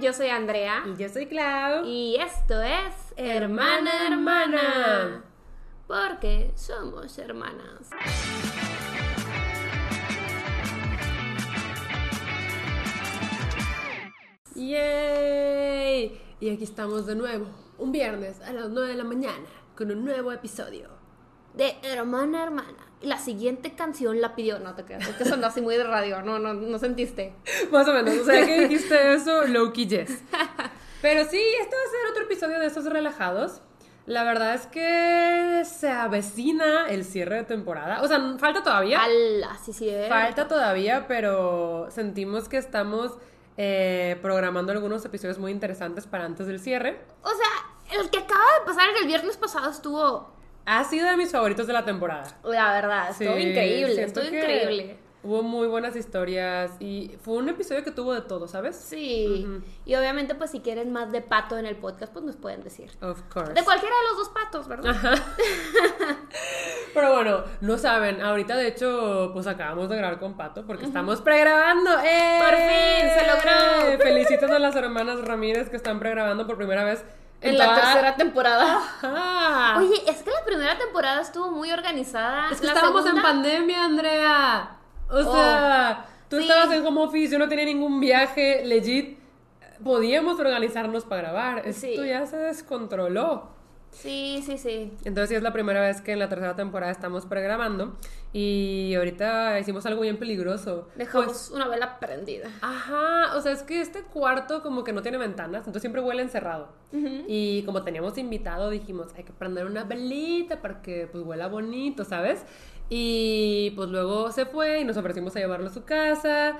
yo soy Andrea. Y yo soy Clau. Y esto es Hermana Hermana. Porque somos hermanas. ¡Yay! Y aquí estamos de nuevo, un viernes a las 9 de la mañana, con un nuevo episodio. De Hermana Hermana. La siguiente canción la pidió. No te creas, es que sonó así muy de radio. No, no, no sentiste. Más o menos, o sea que dijiste eso, Loki Yes. Pero sí, este va a ser otro episodio de estos relajados. La verdad es que se avecina el cierre de temporada. O sea, falta todavía. ¡Hala! Sí, sí. Falta todavía, pero sentimos que estamos eh, programando algunos episodios muy interesantes para antes del cierre. O sea, el que acaba de pasar el viernes pasado estuvo. Ha sido de mis favoritos de la temporada. La verdad, estuvo Sí, increíble. Estuvo increíble. Hubo muy buenas historias y fue un episodio que tuvo de todo, ¿sabes? Sí. Y obviamente, pues si quieren más de pato en el podcast, pues nos pueden decir. Of course. De cualquiera de los dos patos, ¿verdad? Pero bueno, no saben, ahorita de hecho, pues acabamos de grabar con Pato porque estamos pregrabando. ¡Eh! Por fin, se logró. Felicitan a las hermanas Ramírez que están pregrabando por primera vez En la tercera temporada. Ajá. Oye, es que la primera temporada estuvo muy organizada. es que La estábamos segunda- en pandemia, Andrea. O Oh, sea, tú sí. estabas en home office, yo no tenía ningún viaje, legit. Podíamos organizarnos para grabar. Esto ya se descontroló. Sí, sí, sí. Entonces sí es la primera vez que en la tercera temporada estamos pregrabando y ahorita hicimos algo bien peligroso. Dejamos Pues, una vela prendida. ajá, o sea, es que este cuarto como que no tiene ventanas, entonces siempre huele encerrado. Y como teníamos invitado, dijimos, hay que prender una velita para que pues huela bonito, ¿sabes? Y pues luego se fue y nos ofrecimos a llevarlo a su casa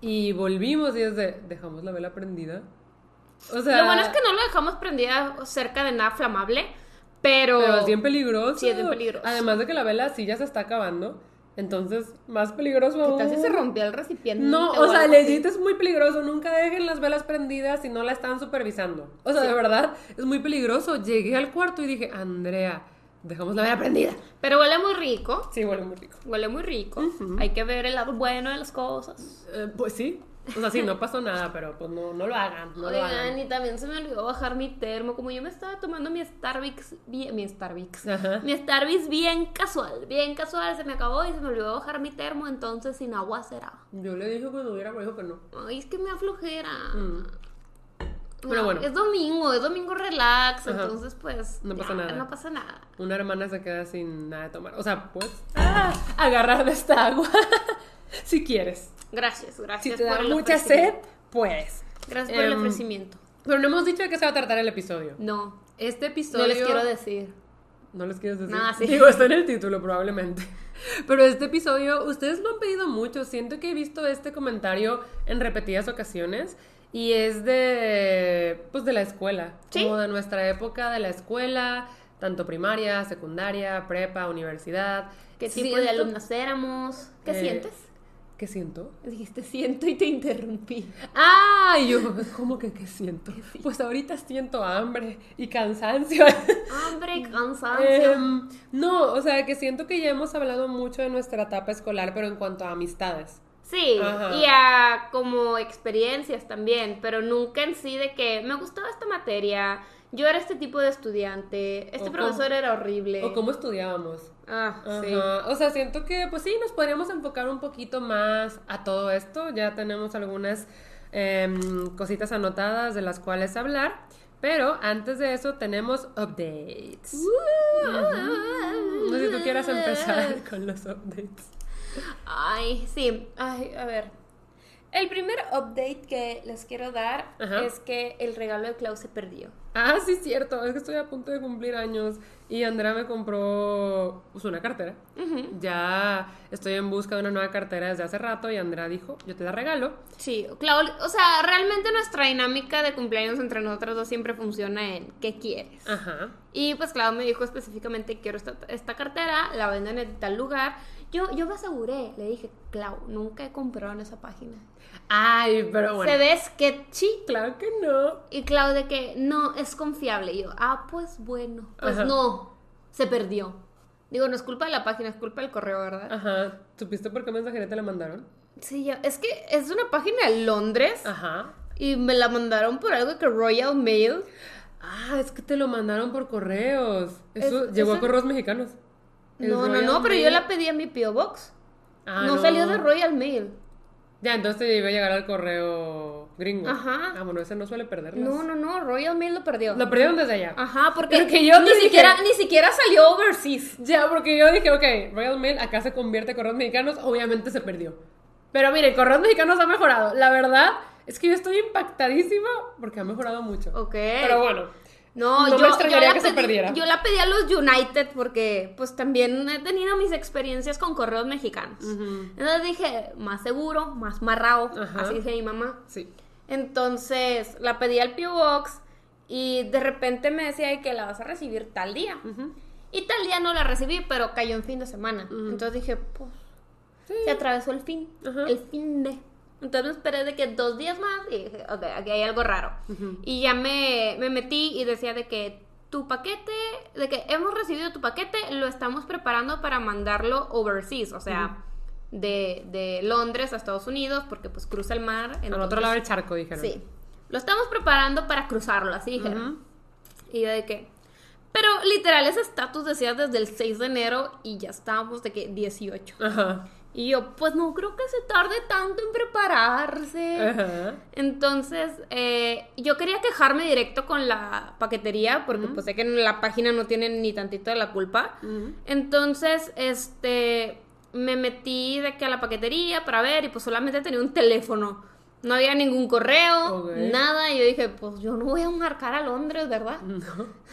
y volvimos y es de, dejamos la vela prendida. O sea, Lo bueno es que no lo dejamos prendida cerca de nada flamable, pero... Pero es bien peligroso. Sí, es bien peligroso. Además de que la vela sí ya se está acabando. Entonces, más peligroso ¿Qué aún. si se rompió el recipiente? No, o o sea, legit es muy peligroso. Nunca dejen las velas prendidas si no la están supervisando. O sea, de verdad, es muy peligroso. Llegué al cuarto y dije, Andrea, dejamos la vela prendida. Pero huele muy rico. Sí, huele muy rico. Huele muy rico. Hay que ver el lado bueno de las cosas. Eh, pues sí. O sea, sí, no pasó nada, pero pues no, no lo hagan. No lo Oigan, hagan. y también se me olvidó bajar mi termo. Como yo me estaba tomando mi Starbucks bien. Mi Starbucks. Ajá. Mi Starbucks bien casual. Bien casual. Se me acabó y se me olvidó bajar mi termo. Entonces sin agua será. Yo le dije que tuviera, me dijo que no. Ay, es que me aflojera. Mm. Pero bueno. Es domingo, es domingo relax. Ajá. Entonces, pues. No pasa nada. No pasa nada. Una hermana se queda sin nada de tomar. O sea, pues ah, agarrar de esta agua si quieres. Gracias, Si gracias. te da por el mucha sed, puedes. Gracias por el Em, ofrecimiento. Pero no hemos dicho de qué se va a tratar el episodio. No, Este episodio. no les quiero decir. No les quieres decir. Sí. Digo, está en el título probablemente. Pero este episodio, ustedes lo han pedido mucho. Siento que he visto este comentario en repetidas ocasiones. Y es de. Pues de la escuela. Sí. Como de nuestra época de la escuela. Tanto primaria, secundaria, prepa, universidad. ¿Qué tipo Siento- de alumnas éramos? ¿Qué Eh, sientes? ¿Qué siento? Dijiste siento y te interrumpí. Ah, y yo, ¿cómo que qué siento? Pues ahorita siento hambre y cansancio. Hambre, cansancio. Em, no, o sea, que siento que ya hemos hablado mucho de nuestra etapa escolar, pero en cuanto a amistades. sí, Ajá. y a como experiencias también, pero nunca en sí de que me gustaba esta materia, yo era este tipo de estudiante, este O profesor cómo- era horrible. O cómo estudiábamos. Ah, sí. O sea, siento que, pues sí, nos podríamos enfocar un poquito más a todo esto. Ya tenemos algunas em, cositas anotadas de las cuales hablar. Pero antes de eso tenemos updates. No sé si tú quieras empezar con los updates. Ay, sí. Ay, a ver. El primer update que les quiero dar Ajá. es que el regalo de Klaus se perdió. Ah, sí, cierto. Es que estoy a punto de cumplir años y Andrea me compró pues, una cartera. Ya estoy en busca de una nueva cartera desde hace rato y Andrea dijo, yo te la regalo. Sí, Clau, o sea, realmente nuestra dinámica de cumpleaños entre nosotros dos siempre funciona en ¿qué quieres? Ajá. Y pues Clau me dijo específicamente quiero esta, esta cartera, la venden en tal lugar. Yo, yo me aseguré, le dije, Clau, nunca he comprado en esa página. Ay, pero bueno. Se ve sketchy. Claro que no. Y Clau de que no, es confiable. Y yo, ah, pues bueno. Pues Ajá. no, se perdió. Digo, no es culpa de la página, es culpa del correo, ¿verdad? Ajá. ¿Supiste por qué mensajería te la mandaron? Sí, ya. Es que es una página de Londres. Ajá. Y me la mandaron por algo que Royal Mail. Ah, es que te lo mandaron por correos. Eso Es- llegó eso- a correos mexicanos. El No, no, no, pero yo la pedí a mi P.O. Box. Ah, no, salió de Royal Mail. Ya, entonces iba a llegar al correo gringo. Ajá. Ah, bueno, ese no suele perderlas. No, no, no, Royal Mail lo perdió. Lo perdieron desde allá. Ajá, porque, Porque yo ni, dije- siquiera, ni siquiera salió overseas. Ya, porque yo dije, ok, Royal Mail acá se convierte en correos mexicanos, obviamente se perdió. Pero miren, correos mexicanos ha mejorado. La verdad es que yo estoy impactadísima porque ha mejorado mucho. Ok. Pero bueno, No, yo, yo la que se pedí, perdiera. Yo la pedí a los United porque pues también he tenido mis experiencias con correos mexicanos. Entonces dije, más seguro, más marrao, Ajá. así dice mi mamá. sí. Entonces la pedí al P.O. Box y de repente me decía que la vas a recibir tal día. Y tal día no la recibí, pero cayó en fin de semana. Entonces dije, pues, Sí. se atravesó el fin, el fin de. Entonces me esperé de que dos días más y dije, ok, aquí hay algo raro. Y ya me, me metí y decía de que tu paquete, de que hemos recibido tu paquete, lo estamos preparando para mandarlo overseas, o sea, de, de Londres a Estados Unidos, porque pues cruza el mar. Al otro entonces- lado del charco, dijeron. Sí. Lo estamos preparando para cruzarlo, así dijeron. Ujú. Y yo de que. Pero literal, ese estatus decía desde el 6 de enero y ya estábamos de que 18. Ajá. Y yo, pues no creo que se tarde tanto en prepararse. Ajá. Entonces, eh, yo quería quejarme directo con la paquetería, porque pues sé que en la página no tienen ni tantito de la culpa. Entonces, este, me metí de que a la paquetería para ver y pues solamente tenía un teléfono. No había ningún correo, nada. Y yo dije, pues yo no voy a marcar a Londres, ¿verdad? No.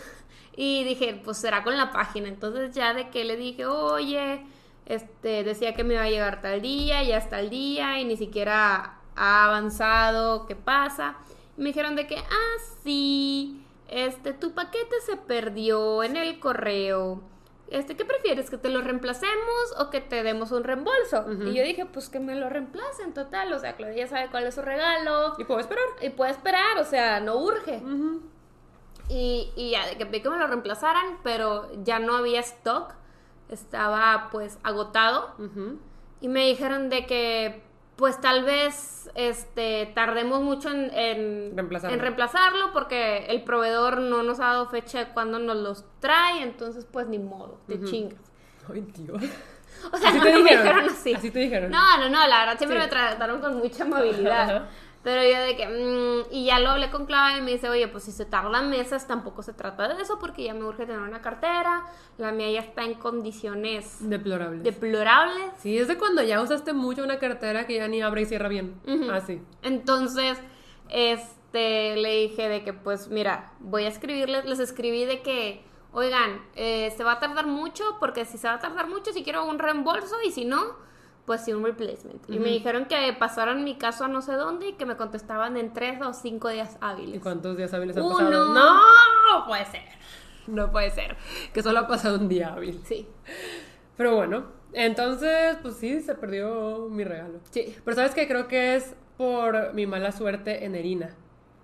Y dije, pues será con la página. Entonces ya de que le dije, oye, este, decía que me iba a llegar tal día, ya está el día y ni siquiera ha avanzado, ¿qué pasa? Y me dijeron de que, ah, sí, este, tu paquete se perdió en el correo. Este, ¿qué prefieres? ¿Que te lo reemplacemos o que te demos un reembolso? Y yo dije, pues que me lo reemplacen, total. O sea, Claudia ya sabe cuál es su regalo. ¿Y puedo esperar? Y puede esperar, o sea, no urge. Y, y ya, de que pedí que me lo reemplazaran, pero ya no había stock. Estaba pues agotado. Y me dijeron de que pues tal vez este tardemos mucho en, en, Reemplazarlo. en reemplazarlo porque el proveedor no nos ha dado fecha de cuándo nos los trae, entonces pues ni modo, te chingas. Ay, Dios. O sea, Así no, te no me dijeron. dijeron así. Así te dijeron. No, no, no, la verdad siempre Sí. me trataron con mucha amabilidad. Pero yo de que, mm, y ya lo hablé con Clara y me dice, oye, pues si se tardan meses, tampoco se trata de eso, porque ya me urge tener una cartera, la mía ya está en condiciones Deplorables. deplorables. Sí, es de cuando ya usaste mucho una cartera que ya ni abre y cierra bien. Así. Entonces, este, le dije de que, pues mira, voy a escribirles, les escribí de que, oigan, eh, se va a tardar mucho, porque si se va a tardar mucho, si quiero un reembolso, y si no, pues sí, un replacement. Y me dijeron que pasaron mi caso a no sé dónde y que me contestaban en tres o cinco días ¿Y hábiles. cuántos días hábiles han Uno. pasado? No, puede ser. No puede ser. Que solo ha pasado un día hábil. Sí, Pero bueno, entonces, pues sí, se perdió mi regalo. sí. Pero sabes que creo que es por mi mala suerte en Erina.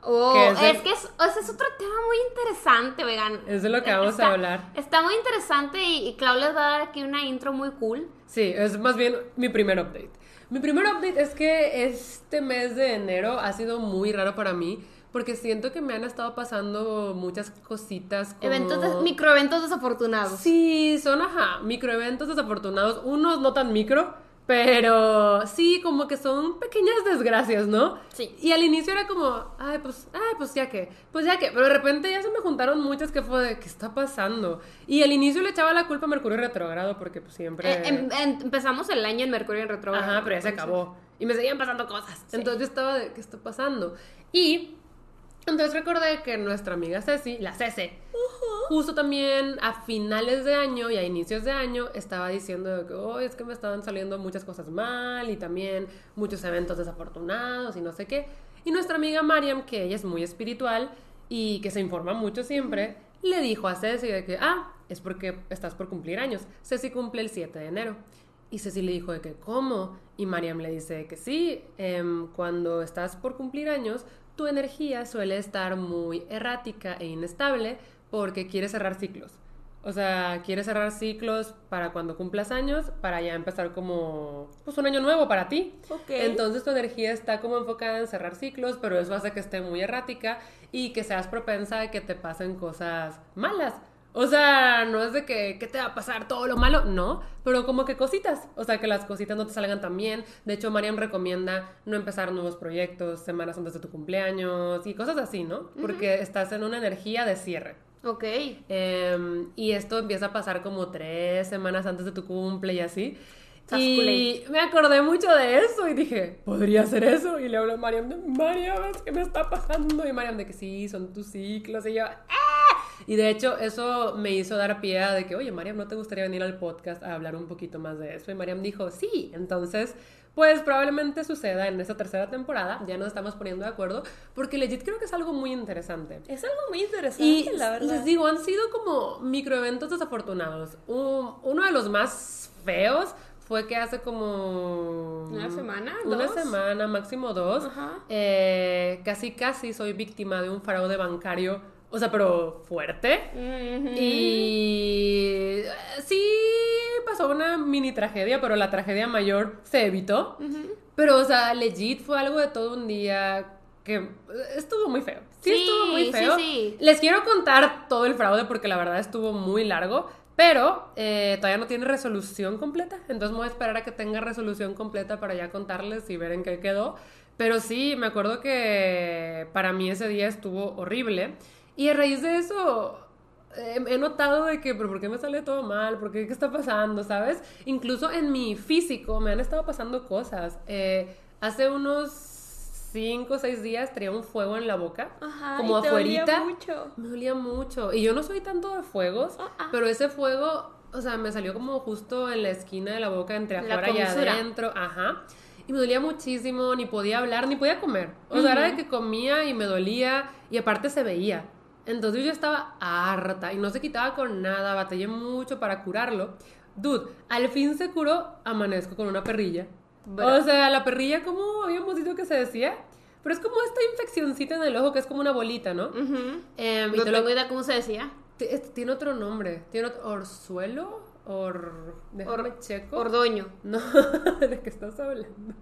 Oh, Que es, que es, ese es otro tema muy interesante, vegan. Es de lo que vamos a hablar. Está muy interesante y, y Clau les va a dar aquí una intro muy cool. Sí, es más bien mi primer update. Mi primer update es que este mes de enero ha sido muy raro para mí porque siento que me han estado pasando muchas cositas como... Eventos de- microeventos desafortunados. Sí, son, ajá, microeventos desafortunados, unos no tan micro, pero sí, como que son pequeñas desgracias, ¿no? Sí. Y al inicio era como, ay, pues, ay, pues ya que, pues ya que, pero de repente ya se me juntaron muchas que fue de, ¿qué está pasando? Y al inicio le echaba la culpa a Mercurio retrogrado porque pues siempre... Eh, em- em- empezamos el año en Mercurio en retrógrado. Ajá, pero ya se acabó. Y me seguían pasando cosas. Entonces yo estaba de, ¿qué está pasando? Y entonces recordé que nuestra amiga Ceci, la Cece, justo también a finales de año y a inicios de año estaba diciendo que, oh, es que me estaban saliendo muchas cosas mal y también muchos eventos desafortunados y no sé qué. Y nuestra amiga Mariam, que ella es muy espiritual y que se informa mucho siempre, le dijo a Ceci de que, ah, es porque estás por cumplir años. Ceci cumple el 7 de enero. Y Ceci le dijo de que, ¿cómo? Y Mariam le dice que sí, em, cuando estás por cumplir años, tu energía suele estar muy errática e inestable porque quieres cerrar ciclos. O sea, quieres cerrar ciclos para cuando cumplas años, para ya empezar como, pues un año nuevo para ti. Ok. Entonces tu energía está como enfocada en cerrar ciclos, pero eso hace que esté muy errática y que seas propensa a que te pasen cosas malas. O sea, no es de que, ¿qué te va a pasar todo lo malo? No, pero como que cositas. O sea, que las cositas no te salgan tan bien. De hecho, Mariam recomienda no empezar nuevos proyectos semanas antes de tu cumpleaños y cosas así, ¿no? Porque estás en una energía de cierre. Ok. Em, y esto empieza a pasar como tres semanas antes de tu cumple y así. Y me acordé mucho de eso y dije, ¿podría ser eso? Y le hablo a Mariam de, Mariam, que me está pasando. Y Mariam de que sí, son tus ciclos. Y yo, ¡ah! Y de hecho, eso me hizo dar pie a de que, oye, Mariam, ¿no te gustaría venir al podcast a hablar un poquito más de eso? Y Mariam dijo, sí. Entonces, pues probablemente suceda en esta tercera temporada. Ya nos estamos poniendo de acuerdo. Porque legit creo que es algo muy interesante. Es algo muy interesante, Y la verdad. les digo, han sido como microeventos desafortunados. Un- uno de los más feos fue que hace como... ¿Una semana? Una ¿Dos? semana, máximo dos. Eh, casi, casi soy víctima de un fraude bancario. O sea, pero fuerte. Y eh, sí pasó una mini tragedia, pero la tragedia mayor se evitó. Pero, o sea, legit fue algo de todo un día que estuvo muy feo. Sí, Sí, estuvo muy sí, feo. sí. Les quiero contar todo el fraude porque la verdad estuvo muy largo. Pero eh, todavía no tiene resolución completa. Entonces me voy a esperar a que tenga resolución completa para ya contarles y ver en qué quedó. Pero sí, me acuerdo que para mí ese día estuvo horrible. Y a raíz de eso, eh, he notado de que, pero ¿por qué me sale todo mal? ¿Por qué? ¿Qué está pasando? ¿Sabes? Incluso en mi físico me han estado pasando cosas. Eh, hace unos 5 o 6 días tenía un fuego en la boca, Ajá, como y te dolía afuerita. mucho. Me dolía mucho. Y yo no soy tanto de fuegos, Ah, ah. pero ese fuego, o sea, me salió como justo en la esquina de la boca, entre afuera y adentro. Ajá. Y me dolía muchísimo, ni podía hablar, ni podía comer. O sea, era de que comía y me dolía, y aparte se veía. Entonces yo estaba harta y no se quitaba con nada, batallé mucho para curarlo. Dude, al fin se curó, amanezco con una perrilla. Bra- O sea, la perrilla, ¿cómo habíamos dicho que se decía? Pero es como esta infeccioncita en el ojo que es como una bolita, ¿no? Ujú. Em, y No te lo- tengo idea cómo se decía. Tiene otro nombre. Tiene otro... ¿Orzuelo? Or... Déjame Or- checo. Ordoño. No, ¿de qué estás hablando?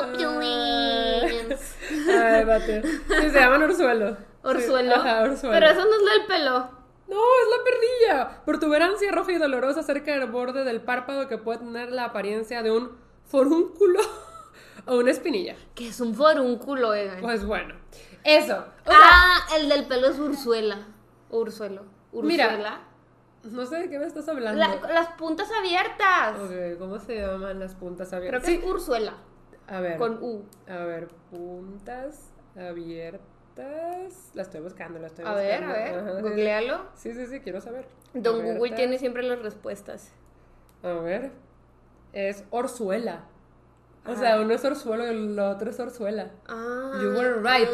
Opulence. Ay, bate. Sí, se llaman orzuelo. Orzuelo. Sí, ajá, orzuelo. Pero eso no es del pelo. No, es la perrilla. Protuberancia roja y dolorosa cerca del borde del párpado que puede tener la apariencia de un forúnculo o una espinilla. Que es un forúnculo, oigan. Pues bueno, eso. O sea, ah, el del pelo es Ursuela. Ursuelo. Mira, Ursuela. no sé de qué me estás hablando. La- las puntas abiertas. Ok, ¿cómo se llaman las puntas Creo abiertas? que es Ursuela. A ver. Con U. A ver, puntas abiertas. La estoy buscando, la estoy A ver, buscando. a ver. Ajá, sí. Googlealo. Sí, sí, sí, quiero saber. Don Google tiene siempre las respuestas. A ver. Es orzuela. O Ajá. sea, uno es orzuelo y el otro es orzuela. Ah. You were right.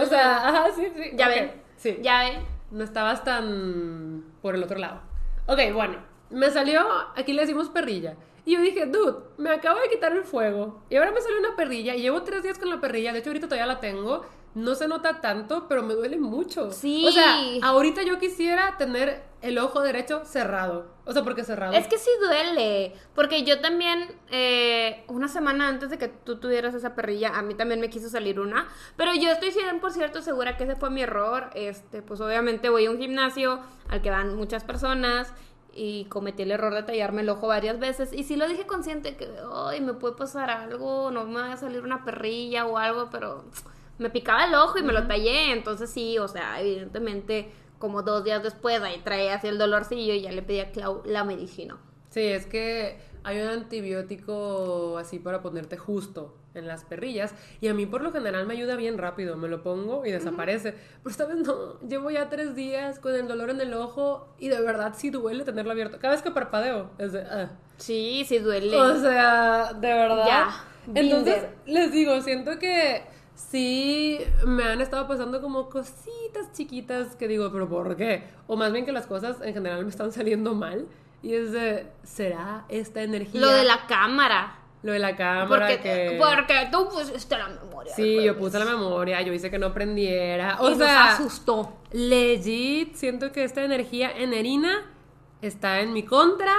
O sea, ajá, sí, sí. Ya ok, ven. Sí. Ya ven. No estabas tan por el otro lado. Ok, bueno. Me salió, aquí le decimos perrilla. Y yo dije, dude, me acabo de quitar el fuego. Y ahora me salió una perrilla. Y llevo tres días con la perrilla. De hecho, ahorita todavía la tengo. No se nota tanto, pero me duele mucho. Sí. O sea, ahorita yo quisiera tener el ojo derecho cerrado. O sea, porque cerrado. Es que sí duele, porque yo también, eh, una semana antes de que tú tuvieras esa perrilla, a mí también me quiso salir una, pero yo estoy 100% segura que ese fue mi error, este, pues obviamente voy a un gimnasio al que van muchas personas y cometí el error de tallarme el ojo varias veces y sí lo dije consciente que, ay, me puede pasar algo, no me va a salir una perrilla o algo, pero me picaba el ojo y me lo tallé, entonces sí, o sea, evidentemente como dos días después ahí traía así el dolorcillo y ya le pedí a Clau la medicina. Sí, es que hay un antibiótico así para ponerte justo en las perrillas y a mí por lo general me ayuda bien rápido, me lo pongo y desaparece. Pero esta vez no, llevo ya tres días con el dolor en el ojo y de verdad sí duele tenerlo abierto. Cada vez que parpadeo es de... ah. Sí, sí duele. O sea, de verdad. Ya, Entonces, les digo, siento que sí me han estado pasando como cositas chiquitas que digo, pero ¿por qué? O más bien que las cosas en general me están saliendo mal. Y es de, ¿será esta energía? Lo de la cámara. Lo de la cámara Porque, que... porque tú pusiste la memoria. Sí, yo puse la memoria, yo hice que no prendiera. O y sea, nos asustó. legit, siento que esta energía enerina está en mi contra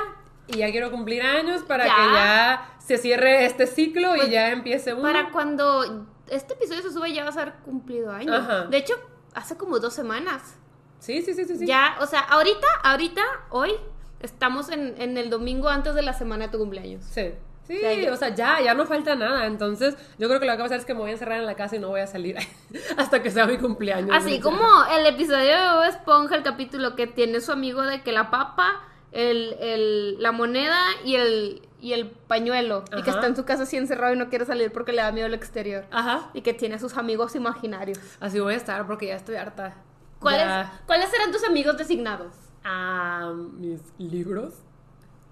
y ya quiero cumplir años para Ya. que ya se cierre este ciclo Pues, y ya empiece uno. Para cuando este episodio se sube ya va a ser cumplido año. Ajá. De hecho, hace como dos semanas. Sí, sí, sí, sí. sí. Ya, o sea, ahorita, ahorita, hoy, estamos en, en el domingo antes de la semana de tu cumpleaños. Sí. Sí, O sea, ya- o sea, ya, ya no falta nada. Entonces, yo creo que lo que va a pasar es que me voy a encerrar en la casa y no voy a salir hasta que sea mi cumpleaños. Así como el episodio de Bob Esponja, el capítulo que tiene su amigo de que la papa, el, el- la moneda y el, y el pañuelo. Y que Ajá. está en su casa así encerrado y no quiere salir porque le da miedo al exterior. Ajá. Y que tiene a sus amigos imaginarios. Así voy a estar porque ya estoy harta. ¿Cuáles, Ya. ¿Cuáles serán tus amigos designados? Ah, mis libros.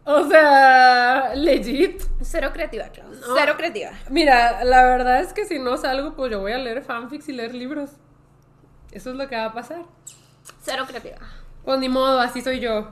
O sea, legit. Cero creativa, Klaus. No. Cero creativa. Mira, la verdad es que si no salgo, pues yo voy a leer fanfics y leer libros. Eso es lo que va a pasar. Cero creativa. Pues ni modo, así soy yo.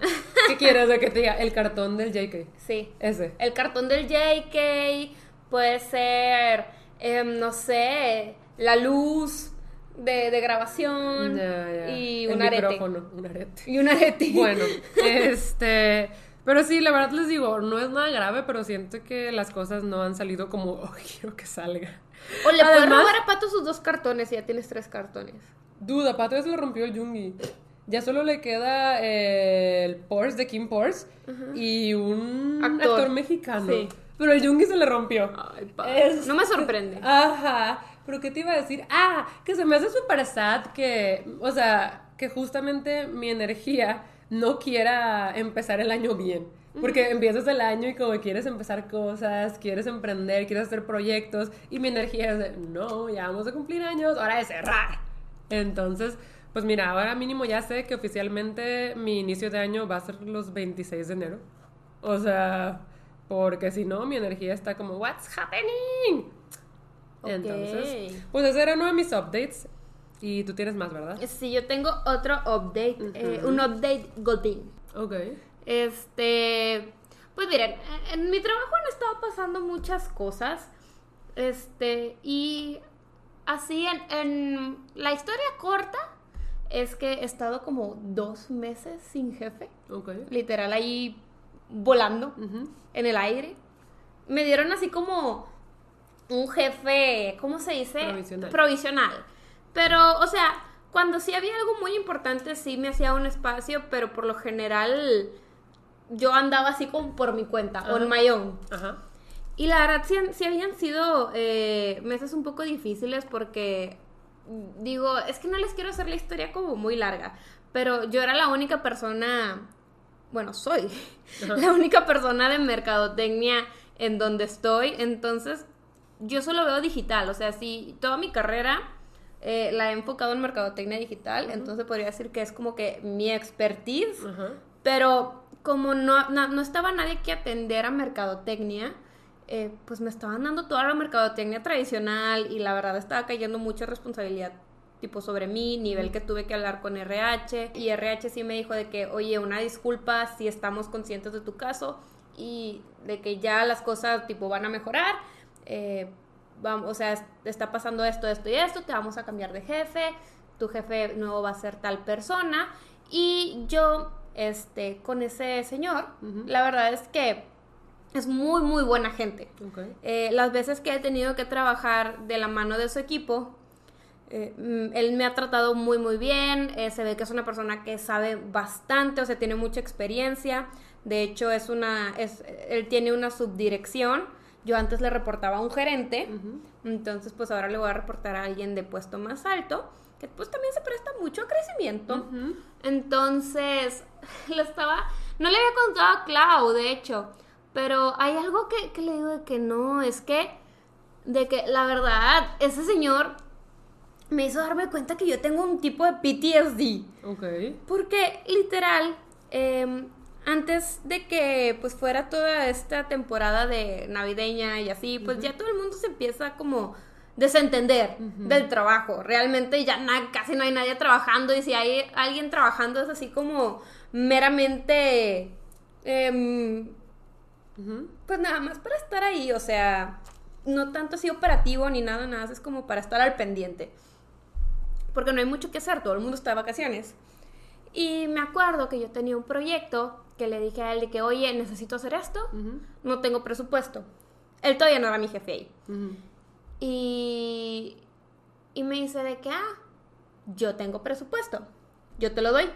¿Qué quieres de que te diga? El cartón del JK. Sí. Ese. El cartón del JK puede ser, em, no sé, la luz de, de grabación Ya, ya. y El un arete. micrófono, un arete. Y un arete. Bueno, este. Pero sí, la verdad les digo, no es nada grave, pero siento que las cosas no han salido como oh, quiero que salga. O le puedes Además- robar a Pato sus dos cartones y ya tienes tres cartones. Duda, Pato ya se lo rompió el Jungi. Ya solo le queda eh, el Porsche de Kim Porsche y un Actor. actor, mexicano. Sí. Pero el Jungi se le rompió. Ay, Es- No me sorprende. Ajá. Pero ¿qué te iba a decir? Ah, que se me hace súper sad que, o sea, que justamente mi energía no quiera empezar el año bien. Porque empiezas el año y como quieres empezar cosas, quieres emprender, quieres hacer proyectos y mi energía es de, no, ya vamos a cumplir años, hora de cerrar. Entonces, pues mira, ahora mínimo ya sé que oficialmente mi inicio de año va a ser los 26 de enero. O sea, porque si no, mi energía está como, what's happening? Entonces, pues ese era uno de mis updates. Y tú tienes más, ¿verdad? Sí, yo tengo otro update, eh, un update Godín. Ok. Este, pues miren, en- en mi trabajo han estado pasando muchas cosas. Este, y así en, en la historia corta es que he estado como dos meses sin jefe, Ok. literal ahí volando en el aire. Me dieron así como un jefe, ¿cómo se dice? Provisional. Provisional. Pero, o sea, cuando sí había algo muy importante, sí me hacía un espacio, pero por lo general yo andaba así como por mi cuenta, Ajá. on my own. Ajá. Y la verdad sí, habían sido eh, meses un poco difíciles porque, digo, es que no les quiero hacer la historia como muy larga, pero yo era la única persona, bueno, soy la única persona de mercadotecnia en donde estoy, entonces yo solo veo digital, o sea, si toda mi carrera eh, la he enfocado en mercadotecnia digital, entonces podría decir que es como que mi expertise. Ajá. Pero como no, no, no estaba nadie que atender a mercadotecnia, eh, pues me estaban dando toda la mercadotecnia tradicional y la verdad estaba cayendo mucha responsabilidad tipo sobre mí, nivel que tuve que hablar con RH y RH sí me dijo de que, oye, una disculpa si estamos conscientes de tu caso y de que ya las cosas tipo van a mejorar, eh, vamos, o sea, es- está pasando esto, esto y esto, te vamos a cambiar de jefe, tu jefe nuevo va a ser tal persona y yo, este, con ese señor, la verdad es que es muy, muy buena gente. Eh, las veces que he tenido que trabajar de la mano de su equipo, eh, mm, él me ha tratado muy, muy bien. eh, se ve que es una persona que sabe bastante, o sea, tiene mucha experiencia. De hecho, es una, es, él tiene una subdirección. Yo antes le reportaba a un gerente, entonces pues ahora le voy a reportar a alguien de puesto más alto, que pues también se presta mucho a crecimiento. Entonces, lo estaba. No le había contado a Clau, de hecho. Pero hay algo que, que le digo de que no, es que. De que la verdad, ese señor me hizo darme cuenta que yo tengo un tipo de PTSD. Ok. Porque, literal, eh, antes de que pues fuera toda esta temporada de navideña y así, pues ya todo el mundo se empieza como desentender del trabajo. Realmente ya na- casi no hay nadie trabajando y si hay alguien trabajando es así como meramente pues nada más para estar ahí, o sea, no tanto así operativo ni nada, nada, es como para estar al pendiente. Porque no hay mucho que hacer, todo el mundo está de vacaciones. Y me acuerdo que yo tenía un proyecto que le dije a él de que, oye, necesito hacer esto, no tengo presupuesto. Él todavía no era mi jefe ahí. Y, y me dice de que, ah, yo tengo presupuesto, yo te lo doy.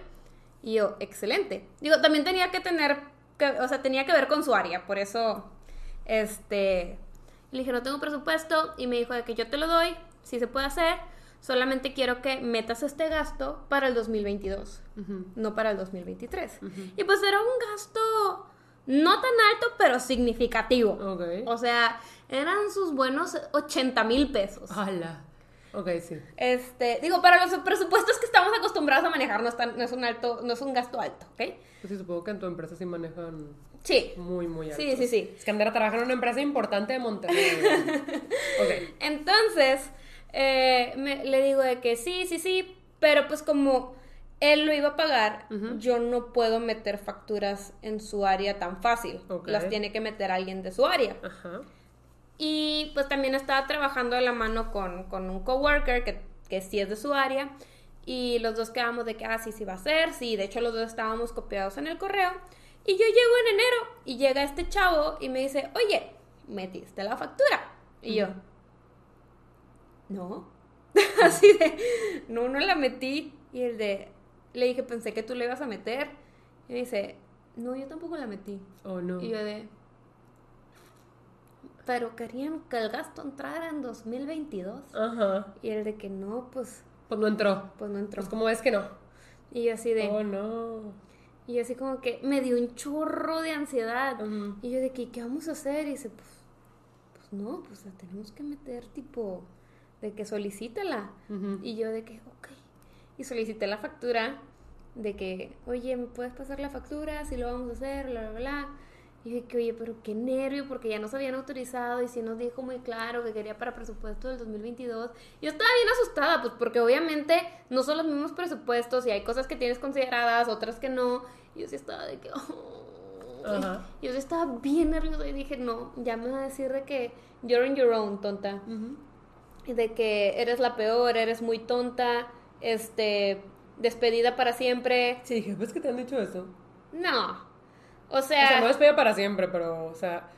Y yo, excelente. Digo, también tenía que tener, que, o sea, tenía que ver con su área, por eso, este, le dije, no tengo presupuesto, y me dijo de que yo te lo doy, si se puede hacer, solamente quiero que metas este gasto para el 2022, no para el 2023. Y pues era un gasto no tan alto, pero significativo. O sea, eran sus buenos 80 mil pesos. ¡Hala! Ok, sí. Este, digo, para los presupuestos que estamos acostumbrados a manejar no, no es un alto, no es un gasto alto, ¿ok? Pues sí, supongo que en tu empresa sí manejan Sí. Muy, muy alto. Sí, sí, sí. Es que Andrea trabaja en una empresa importante de Monterrey. ok. Entonces, eh, le digo de que sí, sí, sí, pero pues como él lo iba a pagar, yo no puedo meter facturas en su área tan fácil. Las tiene que meter alguien de su área. Ajá. Y pues también estaba trabajando de la mano con, un coworker que, que sí es de su área. Y los dos quedamos de que, ah, sí, sí va a ser. Sí, de hecho los dos estábamos copiados en el correo. Y yo llego en enero y llega este chavo y me dice, oye, ¿metiste la factura? Y yo, no. Así de, no, no la metí. Y el de, le dije, pensé que tú la ibas a meter. Y me dice, no, yo tampoco la metí. Oh, no. Y yo de, pero querían que el gasto entrara en 2022. Ajá. Y el de que no, pues... Pues no entró. Pues no entró. Pues como es que no. Y yo así de... Oh, no. Y yo así como que me dio un chorro de ansiedad. Y yo de que, ¿qué vamos a hacer? Y dice, pues, pues no, pues la tenemos que meter tipo de que solicítala. Y yo de que, ok. Y solicité la factura de que, oye, ¿me puedes pasar la factura? Si lo vamos a hacer, bla, bla, bla. Y dije que, oye, pero qué nervio, porque ya nos habían autorizado y si nos dijo muy claro que quería para presupuesto del 2022. Yo estaba bien asustada, pues porque obviamente no son los mismos presupuestos y hay cosas que tienes consideradas, otras que no. Y yo sí estaba de que, yo sí estaba bien nerviosa y dije, no, ya me va a decir de que you're on your own, tonta. De que eres la peor, eres muy tonta, este, despedida para siempre. Sí, dije, ¿ves que te han dicho eso? No, o sea, o sea, no despedida para siempre, pero, o sea,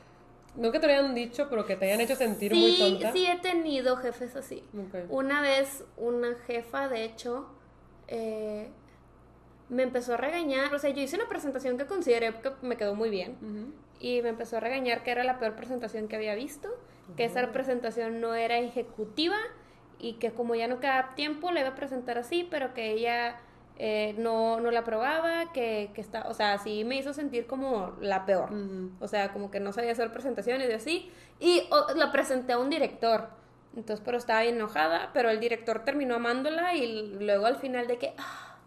no que te lo hayan dicho, pero que te hayan hecho sentir muy tonta. Sí, he tenido jefes así. Una vez, una jefa, de hecho, eh, me empezó a regañar. O sea, yo hice una presentación que consideré que me quedó muy bien. Y me empezó a regañar que era la peor presentación que había visto. Que esa presentación no era ejecutiva. Y que como ya no quedaba tiempo, la iba a presentar así, pero que ella eh, no, no la probaba, que, que está, o sea, sí me hizo sentir como la peor. O sea, como que no sabía hacer presentaciones y así. Y la presenté a un director. Entonces, pero estaba bien enojada, pero el director terminó amándola y luego al final de que, ah,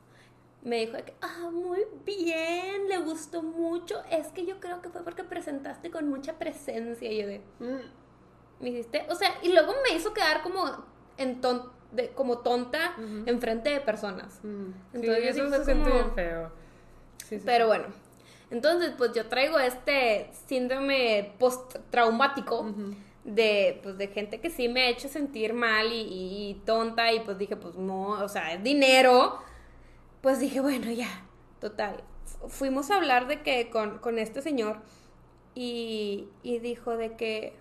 me dijo que, ah, muy bien, le gustó mucho. Es que yo creo que fue porque presentaste con mucha presencia. Y yo de, mm, me hiciste, o sea, y luego me hizo quedar como en tonto de, como tonta en frente de personas. Entonces, eso bien feo. Pero bueno, entonces pues yo traigo este síndrome post-traumático de, pues, de gente que sí me ha hecho sentir mal y, tonta y pues dije, pues no, o sea, es dinero. Pues dije, bueno, ya, total. Fuimos a hablar de que con, con este señor y, y dijo de que,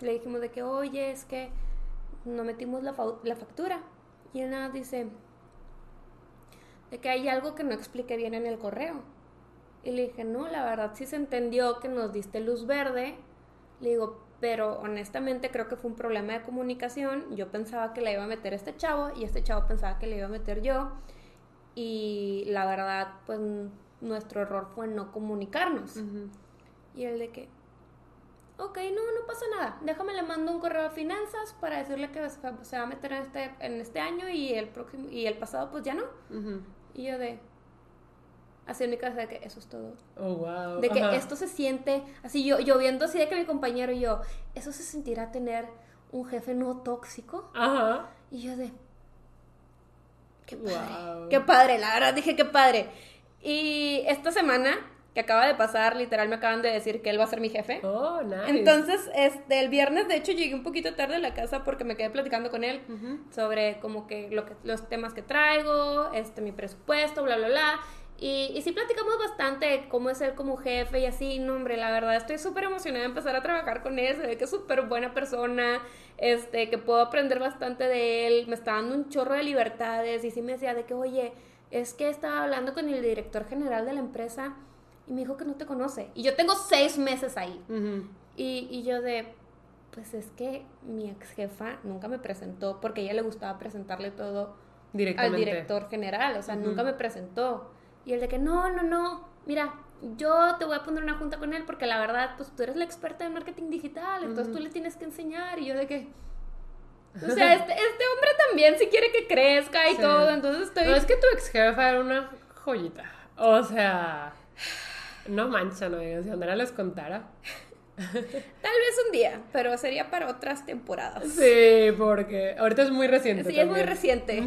le dijimos de que, oye, es que no metimos la, la factura. Y él nada dice de que hay algo que no expliqué bien en el correo. Y le dije, no, la verdad sí se entendió que nos diste luz verde. Le digo, pero honestamente creo que fue un problema de comunicación. Yo pensaba que la iba a meter este chavo y este chavo pensaba que le iba a meter yo. Y la verdad, pues nuestro error fue no comunicarnos. Y él de que, ok, no, no pasa nada. Déjame le mando un correo a finanzas para decirle que se va a meter en este, en este año y el próximo y el pasado pues ya no. Y yo de así en mi casa de que eso es todo. Oh, wow. De que esto se siente así yo yo viendo así de que mi compañero y yo, eso se sentirá tener un jefe no tóxico. Ajá. Y yo de qué padre. Qué padre, la verdad dije qué padre. Y esta semana que acaba de pasar, literal me acaban de decir que él va a ser mi jefe. Oh, nice. Entonces, este, el viernes, de hecho, llegué un poquito tarde a la casa porque me quedé platicando con él sobre como que, lo que los temas que traigo, este, mi presupuesto, bla, bla, bla. Y, y sí platicamos bastante cómo es él como jefe y así, no, hombre, la verdad estoy súper emocionada de empezar a trabajar con él, se ve que es súper buena persona, este, que puedo aprender bastante de él, me está dando un chorro de libertades y sí me decía de que, oye, es que estaba hablando con el director general de la empresa y me dijo que no te conoce. Y yo tengo seis meses ahí. Y, y yo de, pues es que mi ex jefa nunca me presentó porque a ella le gustaba presentarle todo al director general, o sea, nunca me presentó. Y él de que, no, no, no, mira, yo te voy a poner una junta con él porque la verdad, pues tú eres la experta en marketing digital, entonces tú le tienes que enseñar. Y yo de que... O sea, este, este hombre también si quiere que crezca y Sí. todo, entonces estoy... No, es que tu ex jefa era una joyita. O sea, no mancha, no digas, si Andrea les contara. Tal vez un día, pero sería para otras temporadas. Sí, porque ahorita es muy reciente. Sí, es muy reciente.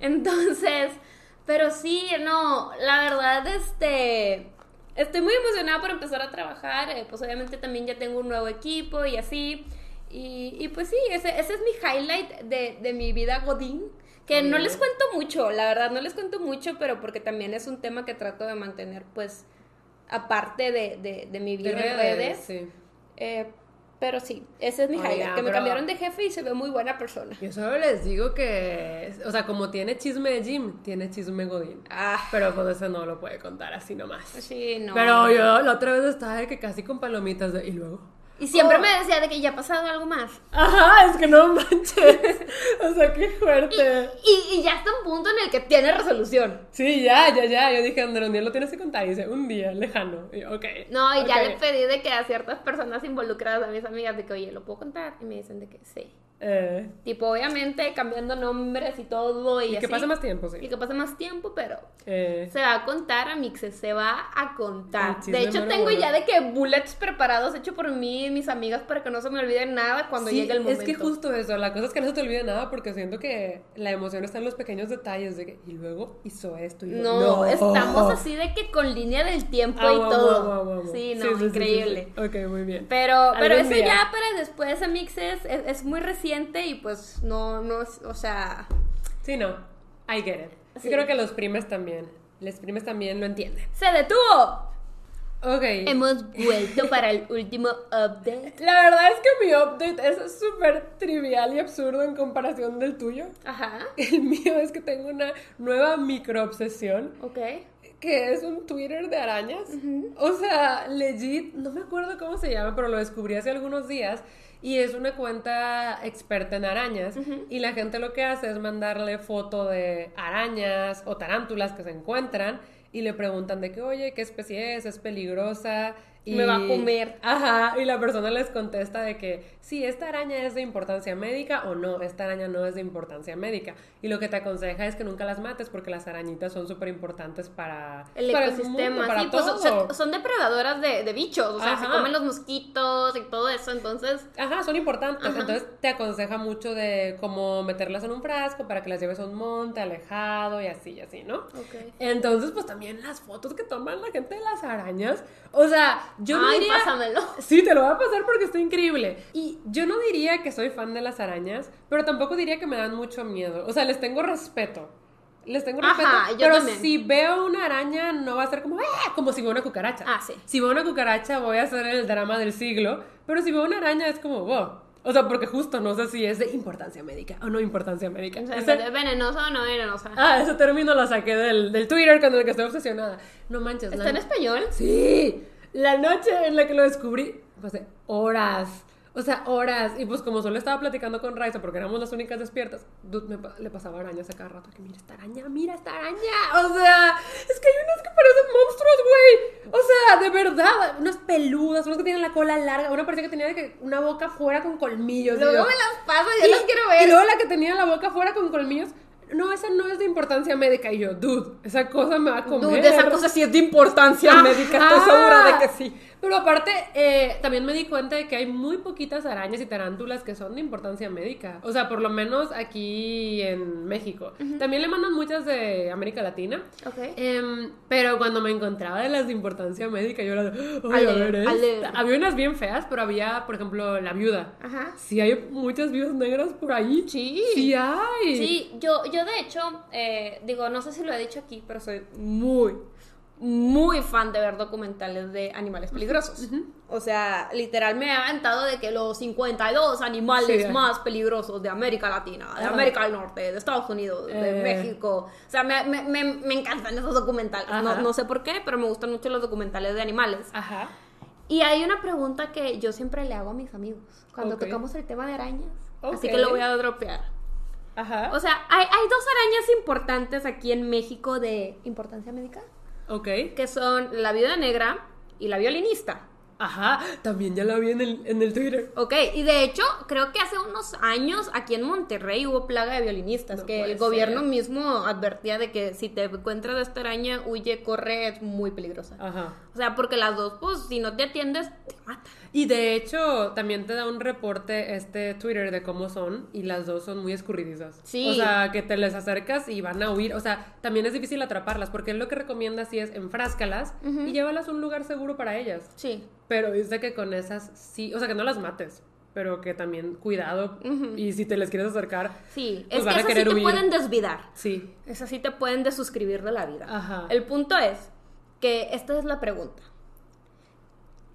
Entonces, pero sí, no, la verdad, este, estoy muy emocionada por empezar a trabajar. eh, pues obviamente también ya tengo un nuevo equipo y así. Y, y pues sí, ese, ese es mi highlight de, de mi vida Godín. Que no les cuento mucho, la verdad, no les cuento mucho, pero porque también es un tema que trato de mantener, pues, aparte de, de, de mi vida De en redes. sí. Eh, pero sí, ese es mi Oiga, highlight, que me cambiaron de jefe y se ve muy buena persona. Yo solo les digo que, o sea, como tiene chisme de Jim, tiene chisme Godín. Ah, Pero pues eso no lo puede contar así nomás. sí, no. Pero yo la otra vez estaba de que casi con palomitas de, y luego. Y siempre Oh. me decía de que ya ha pasado algo más. Ajá, es que no manches. o sea, qué fuerte. Y, y ya está un punto en el que tiene resolución. Sí, ya, ya, ya. Yo dije, André, un día lo tienes que contar. Y dice, un día, lejano. Y yo, ok. No, y ya le pedí de que a ciertas personas involucradas, a mis amigas, de que, oye, ¿lo puedo contar? Y me dicen de que sí. Eh, Tipo, obviamente cambiando nombres y todo. Y, y que pase más tiempo, Y sí. que pase más tiempo, pero Eh, se va a contar, Amixes, se va a contar. De hecho, tengo bueno. ya de que bullets preparados hechos por mí y mis amigas para que no se me olvide nada cuando sí, llegue el momento. Es que justo eso, la cosa es que no se te olvide nada porque siento que la emoción está en los pequeños detalles de que, y luego hizo esto y No, luego, estamos así de que con línea del tiempo Ah, y todo. Sí, no, sí, sí, increíble. Ok, muy bien. Pero, pero eso día. ya para después, Amixes, es, es muy reciente y pues no, no, o sea, Sí, no. I get it. Sí. Yo creo que los primes también. Los primes también lo entienden. se detuvo. Ok. Hemos vuelto para el último update. La verdad es que mi update es súper trivial y absurdo en comparación del tuyo. Ajá, El mío es que tengo una nueva microobsesión ok. que es un Twitter de arañas. O sea, legit, no me acuerdo cómo se llama, pero lo descubrí hace algunos días. Y es una cuenta experta en arañas. Y la gente lo que hace es mandarle foto de arañas o tarántulas que se encuentran. Y le preguntan de que, oye, ¿qué especie es? ¿Es peligrosa? Y... Me va a comer. Ajá, y la persona les contesta de que sí, esta araña es de importancia médica o no, esta araña no es de importancia médica. Y lo que te aconseja es que nunca las mates porque las arañitas son súper importantes para El para ecosistema, mundo, para sí, pues todo. son, son depredadoras de, de bichos, o sea, se Ajá. comen los mosquitos y todo eso, entonces, Ajá, son importantes. Ajá. Entonces te aconseja mucho de cómo meterlas en un frasco para que las lleves a un monte alejado y así y así, ¿no? ok. Entonces, pues también las fotos que toman la gente de las arañas. O sea, yo Ay, diría. pásamelo. Sí, te lo voy a pasar porque está increíble. Y yo no diría que soy fan de las arañas, pero tampoco diría que me dan mucho miedo. O sea, les tengo respeto. Les tengo Ajá, respeto. yo pero también. si veo una araña, no va a ser como, ¡ah! como si veo una cucaracha. Ah, sí. Si veo una cucaracha, voy a hacer el drama del siglo. Pero si veo una araña, es como, wow. O sea, porque justo no sé si es de importancia médica o no importancia médica. O sea, Ese- ¿es venenosa o no venenosa? Ah, ese término lo saqué del, del Twitter con el que estoy obsesionada. No manches. ¿Está la- en español? Sí, la noche en la que lo descubrí, pasé horas. O sea, horas. Y pues como solo estaba platicando con Raiza porque éramos las únicas despiertas, dude, me le pasaba arañas a cada rato. Que mira esta araña, mira esta araña. O sea, es que hay unas que parecen monstruos, güey. O sea, de verdad. Unas peludas, unas que tienen la cola larga. Una parecía que tenía que una boca fuera con colmillos. y Luego yo- me las paso, yo y- las quiero Y ver. luego la que tenía la boca fuera con colmillos. No, esa no es de importancia médica. Y yo, dude, esa cosa me va a comer. Dude, esa cosa sí es de importancia Ajá. médica, estoy segura de que sí. Pero aparte, eh, también me di cuenta de que hay muy poquitas arañas y tarántulas que son de importancia médica. O sea, por lo menos aquí en México. También le mandan muchas de América Latina. Ok. Em, pero cuando me encontraba de las de importancia médica, yo era de, "Ay, a ver, esta". ale. Había unas bien feas, pero había, por ejemplo, la viuda. Ajá. Sí, hay muchas viudas negras por ahí. Sí. Sí hay. Sí, yo, yo de hecho, eh, digo, no sé si lo he dicho aquí, pero soy muy, muy fan de ver documentales de animales peligrosos. O sea, literal me he aventado de que los 52 animales Sí. más peligrosos de América Latina, de Ajá. América del Norte, de Estados Unidos, de Eh. México. O sea, me, me, me, me encantan esos documentales. No, no sé por qué, pero me gustan mucho los documentales de animales. Ajá. Y hay una pregunta que yo siempre le hago a mis amigos cuando Ok. tocamos el tema de arañas. Así Ok. que lo voy a dropear. Ajá. O sea, hay, hay dos arañas importantes aquí en México de importancia médica, ok. que son la viuda negra y la violinista. Ajá. También ya la vi en el, en el Twitter. Ok, y de hecho, creo que hace unos años aquí en Monterrey hubo plaga de violinistas, No que el gobierno ser. mismo advertía de que si te encuentras de esta araña, huye, corre, es muy peligrosa. Ajá. O sea, porque las dos, pues, si no te atiendes, te matan. Y de hecho, también te da un reporte este Twitter de cómo son y las dos son muy escurridizas. Sí. O sea, que te les acercas y van a huir. O sea, también es difícil atraparlas porque él lo que recomienda sí es enfráscalas y llévalas a un lugar seguro para ellas. Sí. Pero dice que con esas sí, o sea, que no las mates, pero que también cuidado y si te les quieres acercar, Sí, Pues es van que a esas sí querer te huir. pueden desvidar. sí. Esas sí te pueden desuscribir de la vida. Ajá. El punto es que esta es la pregunta.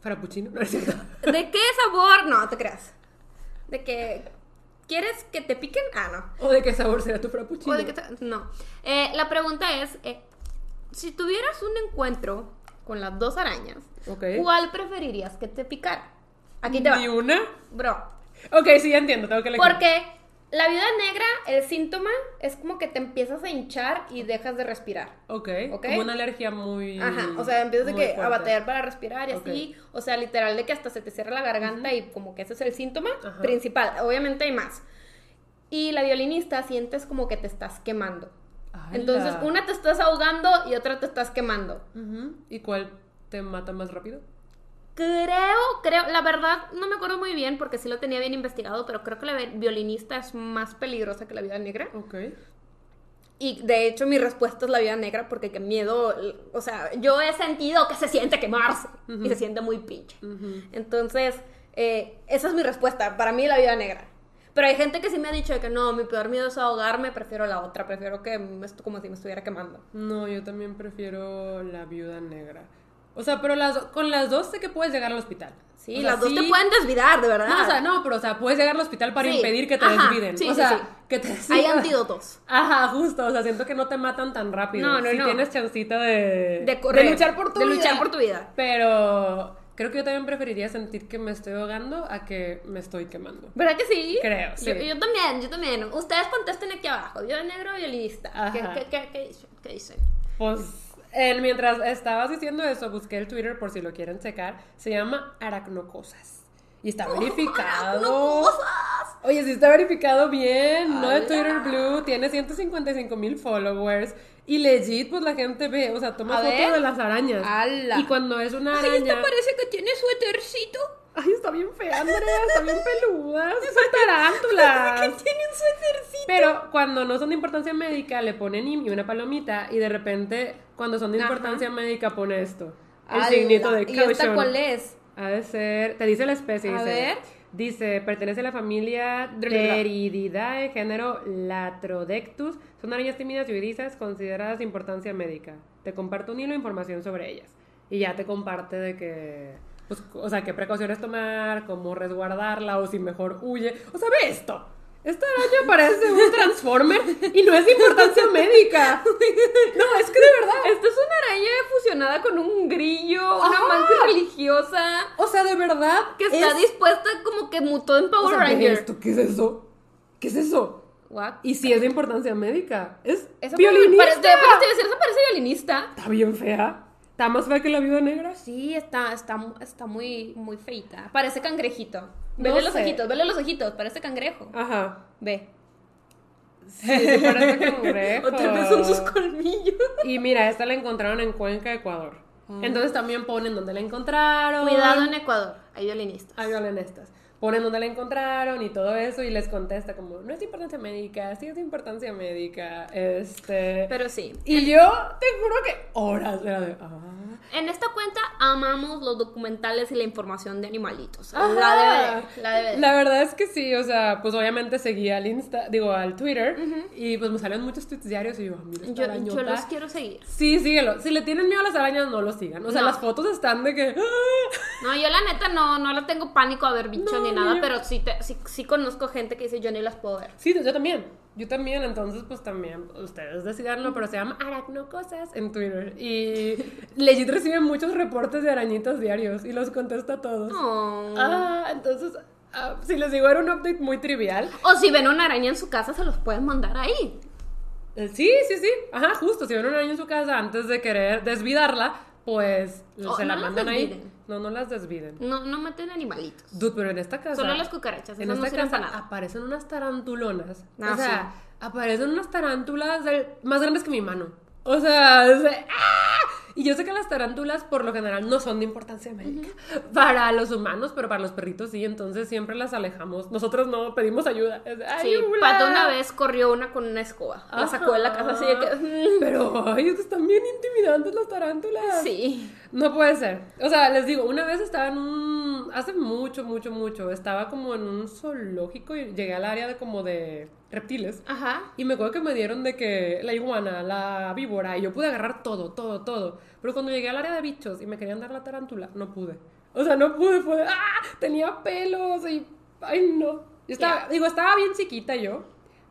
Frappuccino, no es cierto. ¿De qué sabor? No, te creas. De que quieres que te piquen. Ah, no. ¿O de qué sabor será tu frappuccino? O de No. Eh, la pregunta es, eh, si tuvieras un encuentro con las dos arañas. ¿cuál preferirías que te picara? Aquí te va. ¿Ni una? Bro. Ok, sí, ya entiendo, tengo que elegir. Porque la viuda negra, el síntoma es como que te empiezas a hinchar y dejas de respirar. Ok, Ok. como una alergia muy... Ajá, o sea, empiezas de que a batallar para respirar y Ok. así, o sea, literal de que hasta se te cierra la garganta y como que ese es el síntoma Ajá. principal, obviamente hay más. Y la violinista sientes como que te estás quemando. ¡Hala! Entonces, una te estás ahogando y otra te estás quemando. Ujú, ¿Y cuál te mata más rápido? Creo, creo, la verdad no me acuerdo muy bien porque sí lo tenía bien investigado, pero creo que la vi- violinista es más peligrosa que la vida negra. Ok. Y de hecho mi respuesta es la vida negra porque qué miedo, o sea, yo he sentido que se siente quemarse y se siente muy pinche. Entonces, eh, esa es mi respuesta, para mí la vida negra. Pero hay gente que sí me ha dicho de que no, mi peor miedo es ahogarme, prefiero la otra, prefiero que como si me estuviera quemando. No, yo también prefiero la viuda negra. O sea, pero las, con las dos sé que puedes llegar al hospital. Sí, O sea, las dos sí- te pueden desvidar, de verdad. No, o sea, no, pero o sea, puedes llegar al hospital para Sí. impedir que te Ajá, desviden. sí, o sea, que te Hay antídotos. Ajá, justo, o sea, siento que no te matan tan rápido. No, no, Si no. tienes chancita de De correr. luchar por tu de vida. luchar por tu vida. Pero creo que yo también preferiría sentir que me estoy ahogando a que me estoy quemando. ¿Verdad que sí? Creo, sí. Yo, yo también, yo también. Ustedes contesten aquí abajo. Yo negro violinista. ¿Qué, Ajá. qué, qué, qué? ¿Qué dicen? Pues eh, mientras estabas diciendo eso, busqué el Twitter por si lo quieren checar. Se llama Aracnocosas. Y está verificado. Oye, sí está verificado bien. No de. Twitter Blue. Tiene 155 mil followers. Y legit, pues la gente ve, o sea, toma fotos de las arañas. Y cuando es una Ay, araña. parece que tiene suétercito. Ay, está bien fea, Andrea. Está bien peluda. Son tarántulas. Tiene un suétercito. Pero cuando no son de importancia médica, le ponen y una palomita. Y de repente, cuando son de Ajá. importancia médica, pone esto. El signito de ¿Y esta caution. cuál es? Ha de ser. Te dice la especie. A dice, ver. Dice, pertenece a la familia Pterididae, género Latrodectus. Son arañas tímidas y huidizas consideradas de importancia médica. Te comparto un hilo de información sobre ellas. Y ya te comparte de que. Pues, o sea, qué precauciones tomar, cómo resguardarla o si mejor huye. O sea, ve esto. Esta araña parece un transformer y no es de importancia médica. No, es que de verdad. Esta es una araña fusionada con un grillo, una Ajá. mantis religiosa O sea, de verdad. que está es- dispuesta como que mutó en o Power sea, ve Ranger. esto, ¿Qué es eso? ¿Qué es eso? What? Y si es de importancia médica. Es Esa violinista. Parece, decir, esa parece violinista. Está bien fea. Está más fea que la viuda negra. Sí, está, está, está muy, muy feita. Parece cangrejito. Vele No los sé. ojitos, vele los ojitos, parece cangrejo. Ajá. Ve. Sí, sí parece cangrejo. O tal vez son sus colmillos. Y mira, esta la encontraron en Cuenca, Ecuador. Entonces también ponen dónde la encontraron. Cuidado en Ecuador, hay violinistas. Hay violinistas. Ponen dónde la encontraron y todo eso y les contesta como, no es de importancia médica, sí es de importancia médica, este... Pero sí. Y yo te juro que horas era de... Ah. En esta cuenta amamos los documentales y la información de animalitos. Ajá. La debe de, la. La verdad es que sí, o sea, pues obviamente seguí al Insta, digo, al Twitter y pues me salen muchos tweets diarios y yo, "Ah, mira esta Yo, yo arañota". los quiero seguir. Sí, síguelo. Si le tienen miedo a las arañas, no lo sigan. O sea, No. las fotos están de que... No, yo la neta no, no le tengo pánico a ver bichos No, ni nada, pero sí, te- sí, sí conozco gente que dice yo ni las puedo ver. Sí, yo también. Yo también, entonces pues también ustedes decidanlo, pero se llama Aracnocosas en Twitter. Y Legit recibe muchos reportes de arañitas diarios y los contesta todos. Oh. Ah, entonces, ah, si les digo, era un update muy trivial. O si ven una araña en su casa, se los pueden mandar ahí. Eh, Sí, sí, sí. Ajá, justo. Si ven una araña en su casa antes de querer desvidarla, pues Oh, se la no las mandan ahí. No, no las desviden. No, no maten animalitos. Dude, pero en esta casa. Solo las cucarachas, En no esta casa para nada. aparecen unas tarantulonas. Ah, o sea, aparecen unas tarántulas más grandes que mi mano. O sea, es de- ¡ah! Y yo sé que las tarántulas por lo general no son de importancia médica para los humanos, pero para los perritos sí, entonces siempre las alejamos. Nosotros no pedimos ayuda. Sí. Pato una vez corrió una con una escoba. La sacó de la casa así de que. mm, Pero, ay, están bien intimidantes las tarántulas. Sí. No puede ser. O sea, les digo, una vez estaba en un... Hace mucho, mucho, mucho. Estaba como en un zoológico y llegué al área de como de reptiles. Ajá. Y me acuerdo que me dieron de que la iguana, la víbora, y yo pude agarrar todo, todo, todo. Pero cuando llegué al área de bichos y me querían dar la tarántula, no pude. O sea, no pude, fue... ¡Ah! Tenía pelos y... Ay, no. Yo estaba, Ya. digo, estaba bien chiquita yo.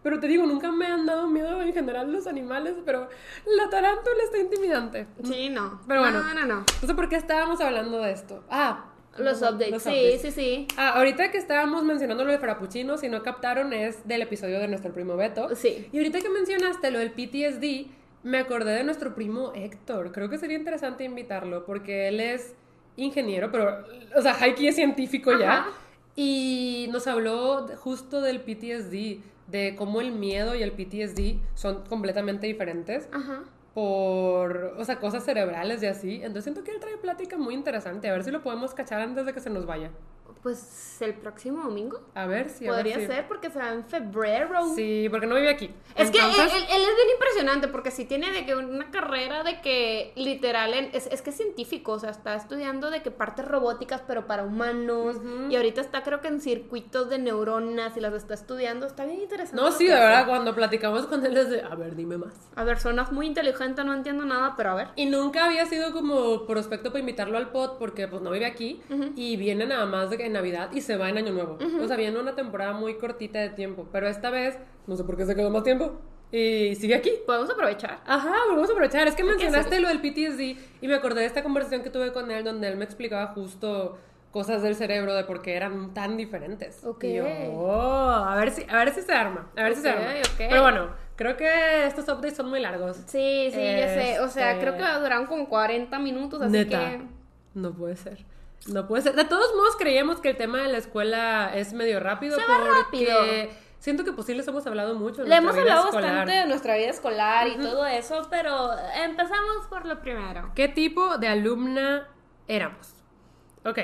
Pero te digo, nunca me han dado miedo en general los animales, pero la tarántula está intimidante. Sí, no. Pero bueno. No, no, no. No sé por qué estábamos hablando de esto. Ah, Los updates. los sí, updates. sí, sí. Ah, ahorita que estábamos mencionando lo de Frappuccino, si no captaron, es del episodio de nuestro primo Beto. Sí. Y ahorita que mencionaste lo del PTSD, me acordé de nuestro primo Héctor. Creo que sería interesante invitarlo porque él es ingeniero, pero, o sea, Heike es científico ya. Ajá. Y nos habló justo del PTSD, de cómo el miedo y el PTSD son completamente diferentes Ajá. Por, o sea, cosas cerebrales y así. Entonces siento que él trae plática muy interesante. A ver si lo podemos cachar antes de que se nos vaya. Pues el próximo domingo. A ver si. ver Podría ser porque será en febrero. Sí, porque no vive aquí. Es que él, él- él es bien impresionante porque sí tiene de que una carrera de que literal es, es que es científico, o sea, está estudiando de que partes robóticas pero para humanos y ahorita está creo que en circuitos de neuronas y las está estudiando, está bien interesante. No, sí, de verdad, cuando platicamos con él es de, a ver, dime más. A ver, sonas muy inteligente, no entiendo nada, pero a ver. Y nunca había sido como prospecto para invitarlo al pod porque pues no vive aquí y viene nada más de que en Navidad y se va en Año Nuevo. O sea, viene una temporada muy cortita de tiempo, pero esta vez no sé por qué se quedó más tiempo y sigue aquí. Podemos aprovechar. Ajá, a aprovechar. Es que mencionaste lo del PTSD y me acordé de esta conversación que tuve con él donde él me explicaba justo cosas del cerebro de por qué eran tan diferentes. Ok. Y yo, oh, a ver si, a ver si se arma, a ver si se arma. ok. Pero bueno, creo que estos updates son muy largos. Sí, sí, ya sé. O sea, Este- creo que duraron como 40 minutos, así Neta. que... No puede ser. No puede ser. De todos modos, creíamos que el tema de la escuela es medio rápido. Se va porque rápido. Siento que pues sí les hemos hablado mucho. de Le hemos vida hablado escolar. bastante de nuestra vida escolar y todo eso, pero empezamos por lo primero. ¿Qué tipo de alumna éramos? Ok.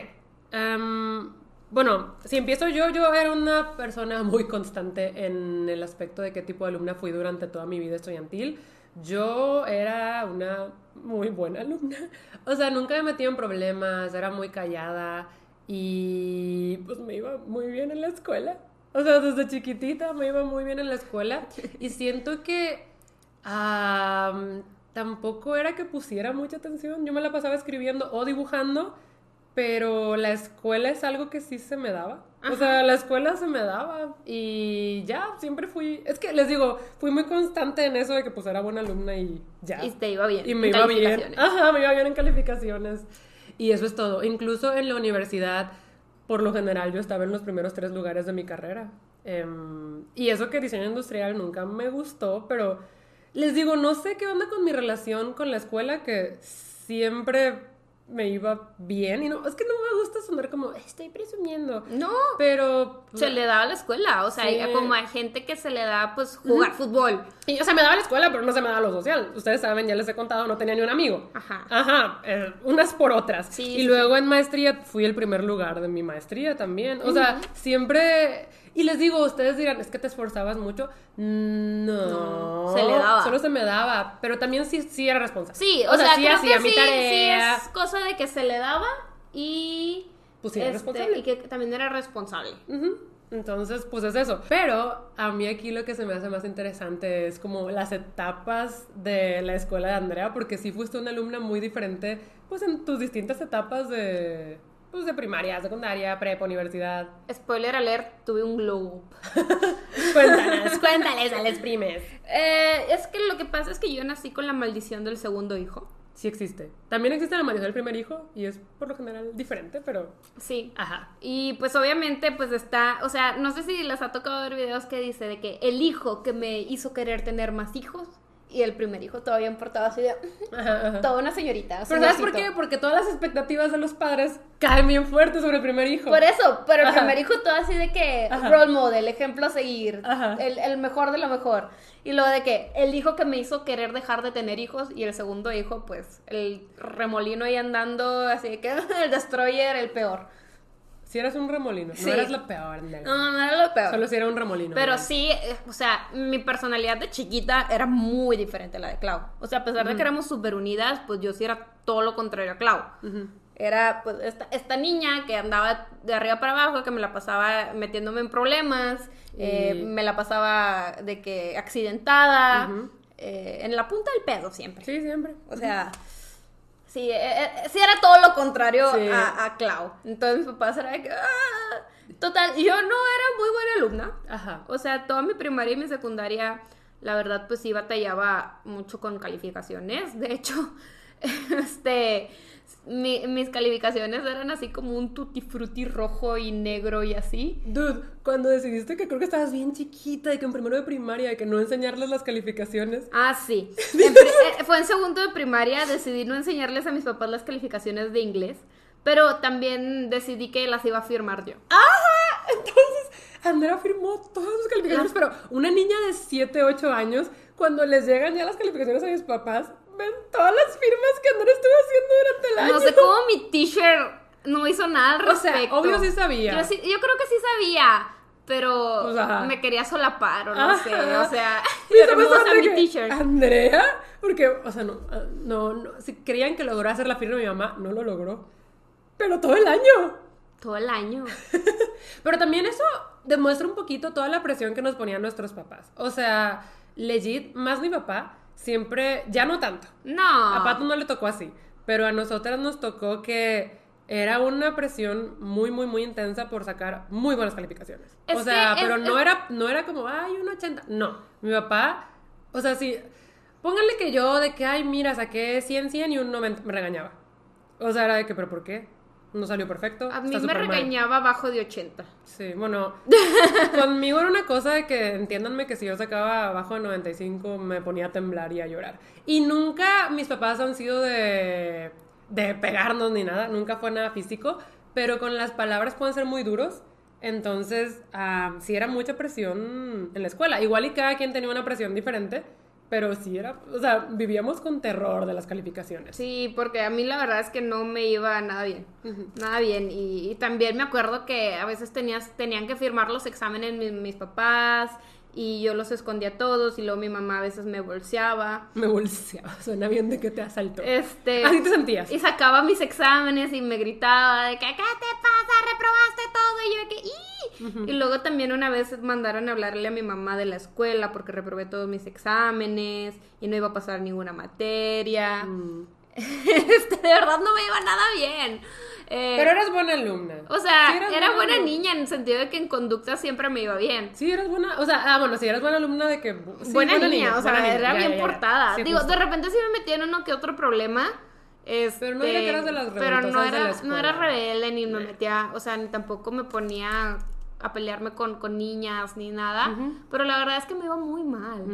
em, bueno, si empiezo yo, yo era una persona muy constante en el aspecto de qué tipo de alumna fui durante toda mi vida estudiantil. Yo era una muy buena alumna. O sea, nunca me metí en problemas, era muy callada y pues me iba muy bien en la escuela. O sea, desde chiquitita me iba muy bien en la escuela y siento que am, tampoco era que pusiera mucha atención. Yo me la pasaba escribiendo o dibujando, pero la escuela es algo que sí se me daba. O sea, la escuela se me daba y ya, siempre fui, es que les digo, fui muy constante en eso de que pues era buena alumna y ya. Y te iba bien. Y me en iba bien. Ajá, me iba bien en calificaciones. Y eso es todo. Incluso en la universidad, por lo general, yo estaba en los primeros tres lugares de mi carrera. Em, y eso que diseño industrial nunca me gustó, pero les digo, no sé qué onda con mi relación con la escuela, que siempre me iba bien. Y no, es que no me gusta sonar como, estoy presumiendo. No. Pero. Se le daba a la escuela, o sea, Sí. como hay gente que se le da, pues, jugar fútbol. Y, o sea, me daba la escuela, pero no se me daba lo social. Ustedes saben, ya les he contado, no tenía ni un amigo. Ajá. Ajá, eh, unas por otras. Sí, y sí, luego en maestría fui el primer lugar de mi maestría también. O sea, siempre... Y les digo, ustedes dirán, es que te esforzabas mucho. No. No, se le daba. Solo se me daba. Pero también sí, sí era responsable. Sí, o, sea, sí creo hacía que mi sí, tarea. sí es cosa de que se le daba y... Pues sí, era este, responsable. Y que también era responsable. Ujú. Entonces, pues es eso. Pero a mí aquí lo que se me hace más interesante es como las etapas de la escuela de Andrea, porque sí fuiste una alumna muy diferente, pues en tus distintas etapas de, pues, de primaria, secundaria, prepa, universidad. Spoiler alert, tuve un glow up. Cuéntanos, cuéntales a las primes. Eh, es que lo que pasa es que yo nací con la maldición del segundo hijo. Sí existe. También existe la maldición del primer hijo y es por lo general diferente, pero... Sí. Ajá. Y pues obviamente pues está, o sea, no sé si les ha tocado ver videos que dice de que el hijo que me hizo querer tener más hijos y el primer hijo todavía bien portado así de Ajá, ajá. toda una señorita. Pero ¿sabes por qué? Porque todas las expectativas de los padres caen bien fuerte sobre el primer hijo. Por eso, pero el Ajá. primer hijo todo así de que role model, ejemplo a seguir, el, el mejor de lo mejor. Y luego de que el hijo que me hizo querer dejar de tener hijos y el segundo hijo, pues el remolino ahí andando, así de que el destroyer, el peor. Si eras un remolino, Sí. no eras la peor. No, no era lo peor. Solo si era un remolino. Pero ¿verdad? sí, eh, o sea, mi personalidad de chiquita era muy diferente a la de Clau. O sea, a pesar de que éramos súper unidas, pues yo sí era todo lo contrario a Clau. Era pues esta, esta niña que andaba de arriba para abajo, que me la pasaba metiéndome en problemas, eh, me la pasaba de que accidentada, eh, en la punta del pedo siempre. Sí, siempre. O sea, sí, eh, eh, sí era todo lo contrario Sí. a, a Clau. Entonces mis papás era de que... "Ah". Total, yo no era muy buena alumna. Ajá. O sea, toda mi primaria y mi secundaria, la verdad, pues sí batallaba mucho con calificaciones. De hecho, este, mi- mis calificaciones eran así como un tutti frutti rojo y negro y así. Dude, cuando decidiste que creo que estabas bien chiquita y que en primero de primaria, que no enseñarles las calificaciones. Ah, sí. En eh, fue en segundo de primaria, decidí no enseñarles a mis papás las calificaciones de inglés, pero también decidí que las iba a firmar yo. Entonces, Andrea firmó todas sus calificaciones, pero una niña de 7, 8 años, cuando les llegan ya las calificaciones a mis papás, ven todas las firmas que Andrea estuvo haciendo durante el año. No sé cómo mi teacher no hizo nada al O sea, respecto. obvio sí sabía. Yo, sí- yo creo que sí sabía, pero me quería solapar o no Ajá. sé, o sea, estaban mi teacher. Andrea, porque, o sea, no, no, no, si creían que logró hacer la firma de mi mamá, no lo logró. Pero todo el año. Todo el año. Pero también eso demuestra un poquito toda la presión que nos ponían nuestros papás. O sea, legit, más mi papá, siempre, ya no tanto. No. A Pato no le tocó así, pero a nosotras nos tocó que era una presión muy, muy, muy intensa por sacar muy buenas calificaciones. Es o sea, que es- pero no, es- era, no era como, ay, un 80. No, mi papá, o sea, sí, pónganle que yo de que, ay, mira, saqué 100, 100 y un 90, me regañaba. O sea, era de que, pero ¿por qué? No salió perfecto. A mí me súper mal". regañaba abajo de 80. Sí, bueno, conmigo era una cosa de que entiéndanme que si yo sacaba abajo de 95 me ponía a temblar y a llorar. Y nunca mis papás han sido de, de pegarnos ni nada, nunca fue nada físico, pero con las palabras pueden ser muy duros. Entonces, ah, sí era mucha presión en la escuela. Igual y cada quien tenía una presión diferente, pero sí era, o sea, vivíamos con terror de las calificaciones. Sí, porque a mí la verdad es que no me iba nada bien. Nada bien. Y, y también me acuerdo que a veces tenías, tenían que firmar los exámenes mis, mis papás y yo los escondía todos y luego mi mamá a veces me bolseaba. Me bolseaba, suena bien de que te asaltó. Este, Así te sentías. y sacaba mis exámenes y me gritaba de que ¿qué te pasa? Reprobaste todo y yo de que "Ih". y luego también una vez mandaron a hablarle a mi mamá de la escuela porque reprobé todos mis exámenes y no iba a pasar ninguna materia. Mm. Este, de verdad no me iba nada bien. Eh, Pero eras buena alumna. o sea, Sí era buena alumna. niña en el sentido de que en conducta siempre me iba bien. Sí, eras buena. O sea, ah, bueno, sí, eras buena alumna de que. sí, buena, niña, o sea, buena niña, era ya, bien ya, portada. Digo, justo. de repente sí me metí en uno que otro problema. Este, Pero no diría que eras de las Pero no de era, la no escuela. era rebelde, ni me metía, o sea, ni tampoco me ponía a pelearme con, con niñas, ni nada. Pero la verdad es que me iba muy mal.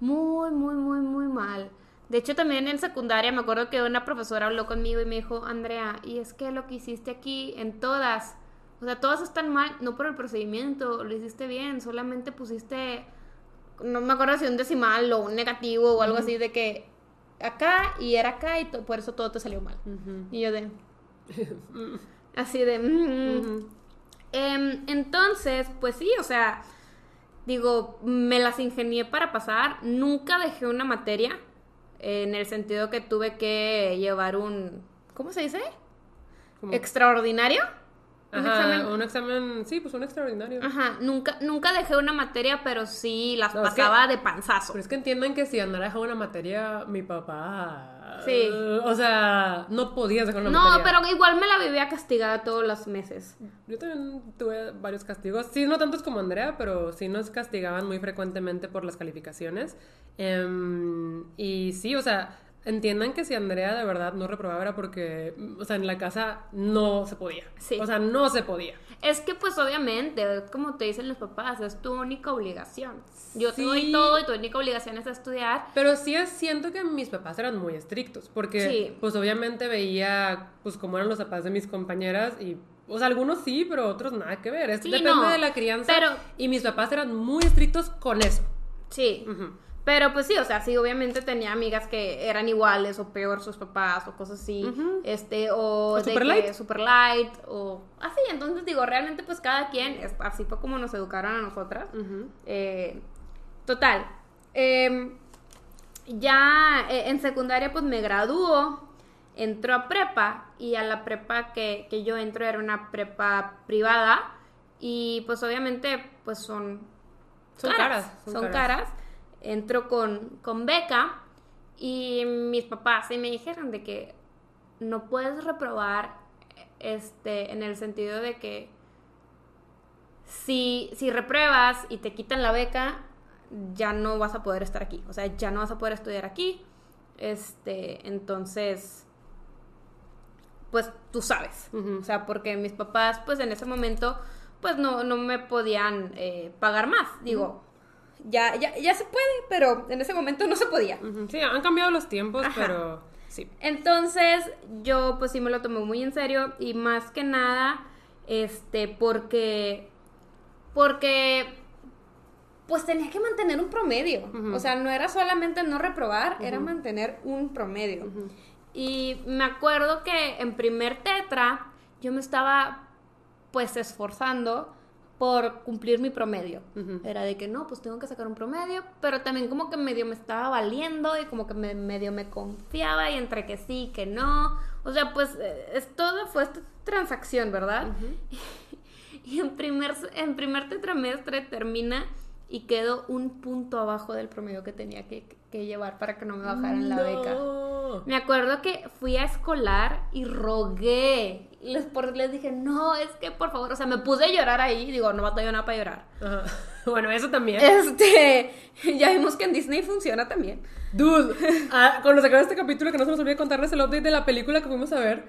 Muy, muy, muy, muy mal. De hecho, también en secundaria me acuerdo que una profesora habló conmigo y me dijo, Andrea, y es que lo que hiciste aquí en todas, o sea, todas están mal, no por el procedimiento, lo hiciste bien, solamente pusiste, no me acuerdo si un decimal o un negativo o algo así de que acá y era acá y por eso todo te salió mal. Y yo de... así de... Mm". Em, entonces, pues sí, o sea, digo, me las ingenié para pasar, nunca dejé una materia en el sentido que tuve que llevar un, ¿cómo se dice? Extraordinario. Ajá, un examen, sí, pues un extraordinario. Ajá, nunca, nunca dejé una materia, pero sí las pasaba de panzazo. Pero es que entiendan que si Andara dejaba una materia, mi papá... Sí. o sea, no podías dejar una materia. No, pero igual me la vivía castigada todos los meses. Yo también tuve varios castigos. Sí, no tantos como Andrea, pero sí nos castigaban muy frecuentemente por las calificaciones. Em, y sí, o sea entiendan que si Andrea de verdad no reprobaba era porque, o sea, en la casa no se podía. Sí. O sea, no se podía. Es que pues obviamente, como te dicen los papás, es tu única obligación. Yo te doy todo y tu única obligación es estudiar. Pero sí siento que mis papás eran muy estrictos, porque pues obviamente veía pues cómo eran los papás de mis compañeras y o sea, algunos sí, pero otros nada que ver. Esto depende de la crianza. Pero... Y mis papás eran muy estrictos con eso. Sí. Pero pues sí, o sea, sí, obviamente tenía amigas que eran iguales o peor sus papás o cosas así, este, o, de super light. super light, o así, entonces digo, realmente pues cada quien, así fue como nos educaron a nosotras. Eh, total, em, ya eh, en secundaria pues me graduó, entró a prepa y a la prepa que, que yo entro era una prepa privada y pues obviamente pues son, son caras, son, caras entro con, con beca y mis papás me dijeron de que no puedes reprobar este en el sentido de que si, si repruebas y te quitan la beca ya no vas a poder estar aquí. O sea ya no vas a poder estudiar aquí. Este entonces pues tú sabes. O sea porque mis papás pues en ese momento pues no, no me podían eh, pagar más. Digo ya, ya, ya se puede, pero en ese momento no se podía. Sí, han cambiado los tiempos, pero sí. Entonces, yo pues sí me lo tomé muy en serio y más que nada, este, porque, porque, pues tenía que mantener un promedio. O sea, no era solamente no reprobar, era mantener un promedio. Y me acuerdo que en primer tetra yo me estaba pues esforzando por cumplir mi promedio. Era de que no, pues tengo que sacar un promedio, pero también como que medio me estaba valiendo y como que medio me confiaba y entre que sí, que no. O sea, pues eh, es todo fue esta transacción, ¿verdad? y en primer, en primer tetramestre termina y quedo un punto abajo del promedio que tenía que, llevar para que no me bajaran la beca. Me acuerdo que fui a escolar y rogué. Les, les dije, no, es que por favor, o sea, me puse a llorar ahí. Digo, no yo nada para llorar. Bueno, eso también. Este, ya vimos que en Disney funciona también. Dude, ah, cuando se acaba este capítulo, que no se nos olvide contarles el update de la película que fuimos a ver.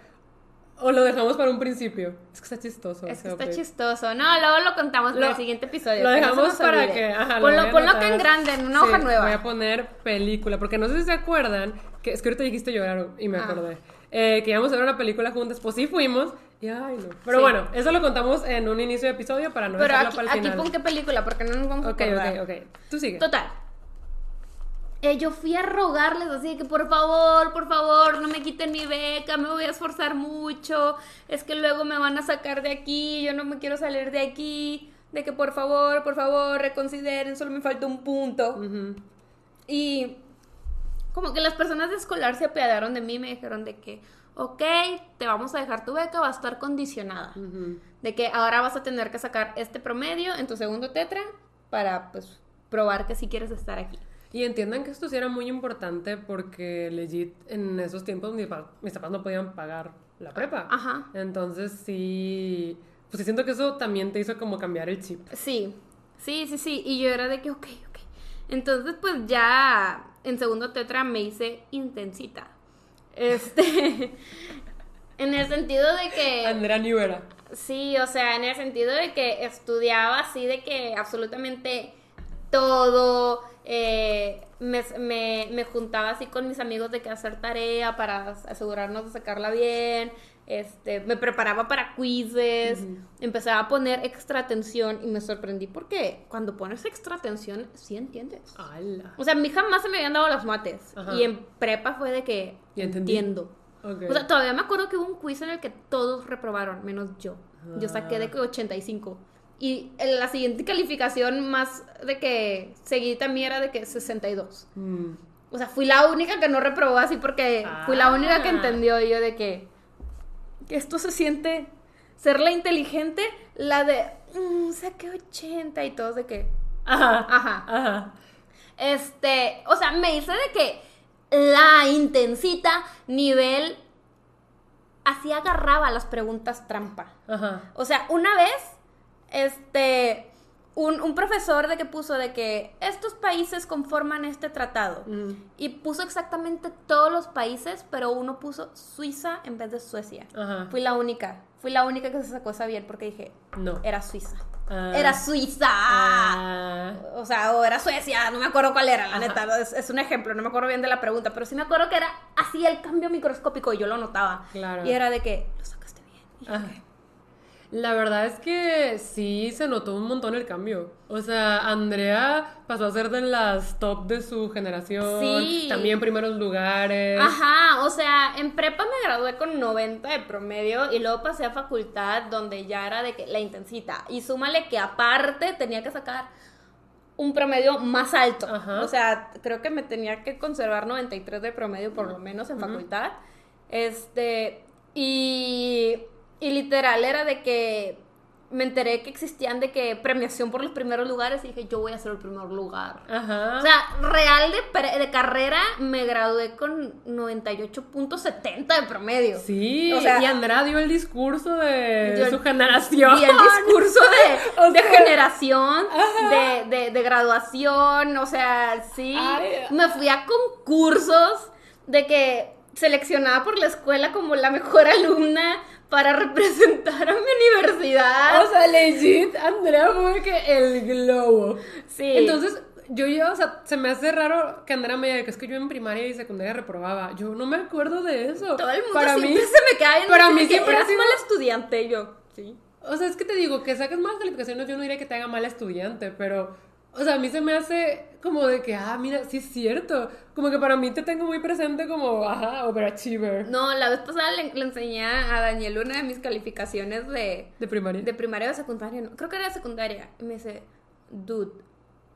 ¿O lo dejamos para un principio? Es que está chistoso. Es que está chistoso. No, luego lo contamos para el siguiente episodio. Lo dejamos para que. Ajá, ponlo, ponlo que en grande, en una hoja nueva. Voy a poner película, porque no sé si se acuerdan. Que, es que ahorita dijiste llorar y me ah. acordé. Eh, que íbamos a ver una película juntas. Pues sí fuimos. Y ay, no. Pero bueno, eso lo contamos en un inicio de episodio para no Pero aquí, para el final. aquí pon qué película, porque no nos vamos a acordar. Ok, ok, ok. Tú sigue. Total. Eh, yo fui a rogarles así que por favor, por favor, no me quiten mi beca, me voy a esforzar mucho, es que luego me van a sacar de aquí, yo no me quiero salir de aquí, de que por favor, por favor, reconsideren, solo me falta un punto. Y como que las personas de escolar se apiadaron de mí, me dijeron de que, ok, te vamos a dejar tu beca, va a estar condicionada. De que ahora vas a tener que sacar este promedio en tu segundo tetra para, pues, probar que sí quieres estar aquí. Y entiendan que esto sí era muy importante porque legit en esos tiempos mis, mis papás no podían pagar la prepa. Ajá. Entonces sí, pues siento que eso también te hizo como cambiar el chip. Sí, sí, sí, sí. Y yo era de que, ok, ok. Entonces pues ya en segundo tetra me hice intensita. Este, en el sentido de que... Andrea Newera. Sí, o sea, en el sentido de que estudiaba así de que absolutamente todo eh, me, me, me juntaba así con mis amigos de que hacer tarea para asegurarnos de sacarla bien. Este, me preparaba para quizzes, empezaba a poner extra atención y me sorprendí porque cuando pones extra atención, sí entiendes. O sea, a mí jamás se me habían dado las mates. Ajá. Y en prepa fue de que Ya entiendo. O sea, todavía me acuerdo que hubo un quiz en el que todos reprobaron, menos yo. Yo saqué de que 85. Y en la siguiente calificación más de que seguí también era de que 62. Mm. O sea, fui la única que no reprobó así porque fui la única que Ah. entendió yo de que, que esto se siente ser la inteligente, la de "Mm, saqué 80 y todos de que Ajá. Ajá. Ajá. este, o sea, me hice de que la intensita nivel así agarraba las preguntas trampa. Ajá. O sea, una vez, este, un, un profesor de que puso de que estos países conforman este tratado. Mm. Y puso exactamente todos los países, pero uno puso Suiza en vez de Suecia. Ajá. Fui la única, fui la única que se sacó esa bien porque dije, No. era Suiza. Ah. Era Suiza. Ah. O sea, o era Suecia, no me acuerdo cuál era, la Ajá. neta. Es, es un ejemplo, no me acuerdo bien de la pregunta, pero sí me acuerdo que era así el cambio microscópico y yo lo notaba. Claro. Y era de que, lo sacaste bien. Y. La verdad es que sí se notó un montón el cambio. O sea, Andrea pasó a ser de las top de su generación. Sí. También primeros lugares. Ajá, o sea, en prepa me gradué con 90 de promedio y luego pasé a facultad donde ya era de que la intensita. Y súmale que aparte tenía que sacar un promedio más alto. Ajá. O sea, creo que me tenía que conservar 93 de promedio por lo menos en facultad. Este, y, y literal era de que me enteré que existían de que premiación por los primeros lugares y dije, yo voy a ser el primer lugar. Ajá. O sea, real de, de carrera me gradué con 98.70 de promedio. sí. o sea- y Andrea dio el discurso de Dio su generación. Y el discurso de, O de sea, generación, de, de- de graduación, o sea, sí. Ay. Me fui a concursos de que seleccionada por la escuela como la mejor alumna para representar a mi universidad. O sea, legit, Andrea fue que el globo. sí. Entonces, yo ya, o sea, se me hace raro que Andrea me diga que es que yo en primaria y secundaria reprobaba. Yo no me acuerdo de eso. todo el mundo para siempre mí, se me cae en para mí siempre eras sido- mal estudiante yo. Sí. O sea, es que te digo, que saques malas calificaciones, yo no diría que te haga mal estudiante, pero, o sea, a mí se me hace como de que, ah, mira, sí es cierto. Como que para mí te tengo muy presente como, ajá, overachiever. No, la vez pasada le, le enseñé a Daniel una de mis calificaciones de, De primaria. de primaria o secundaria. no, creo que era de secundaria. Y me dice, dude,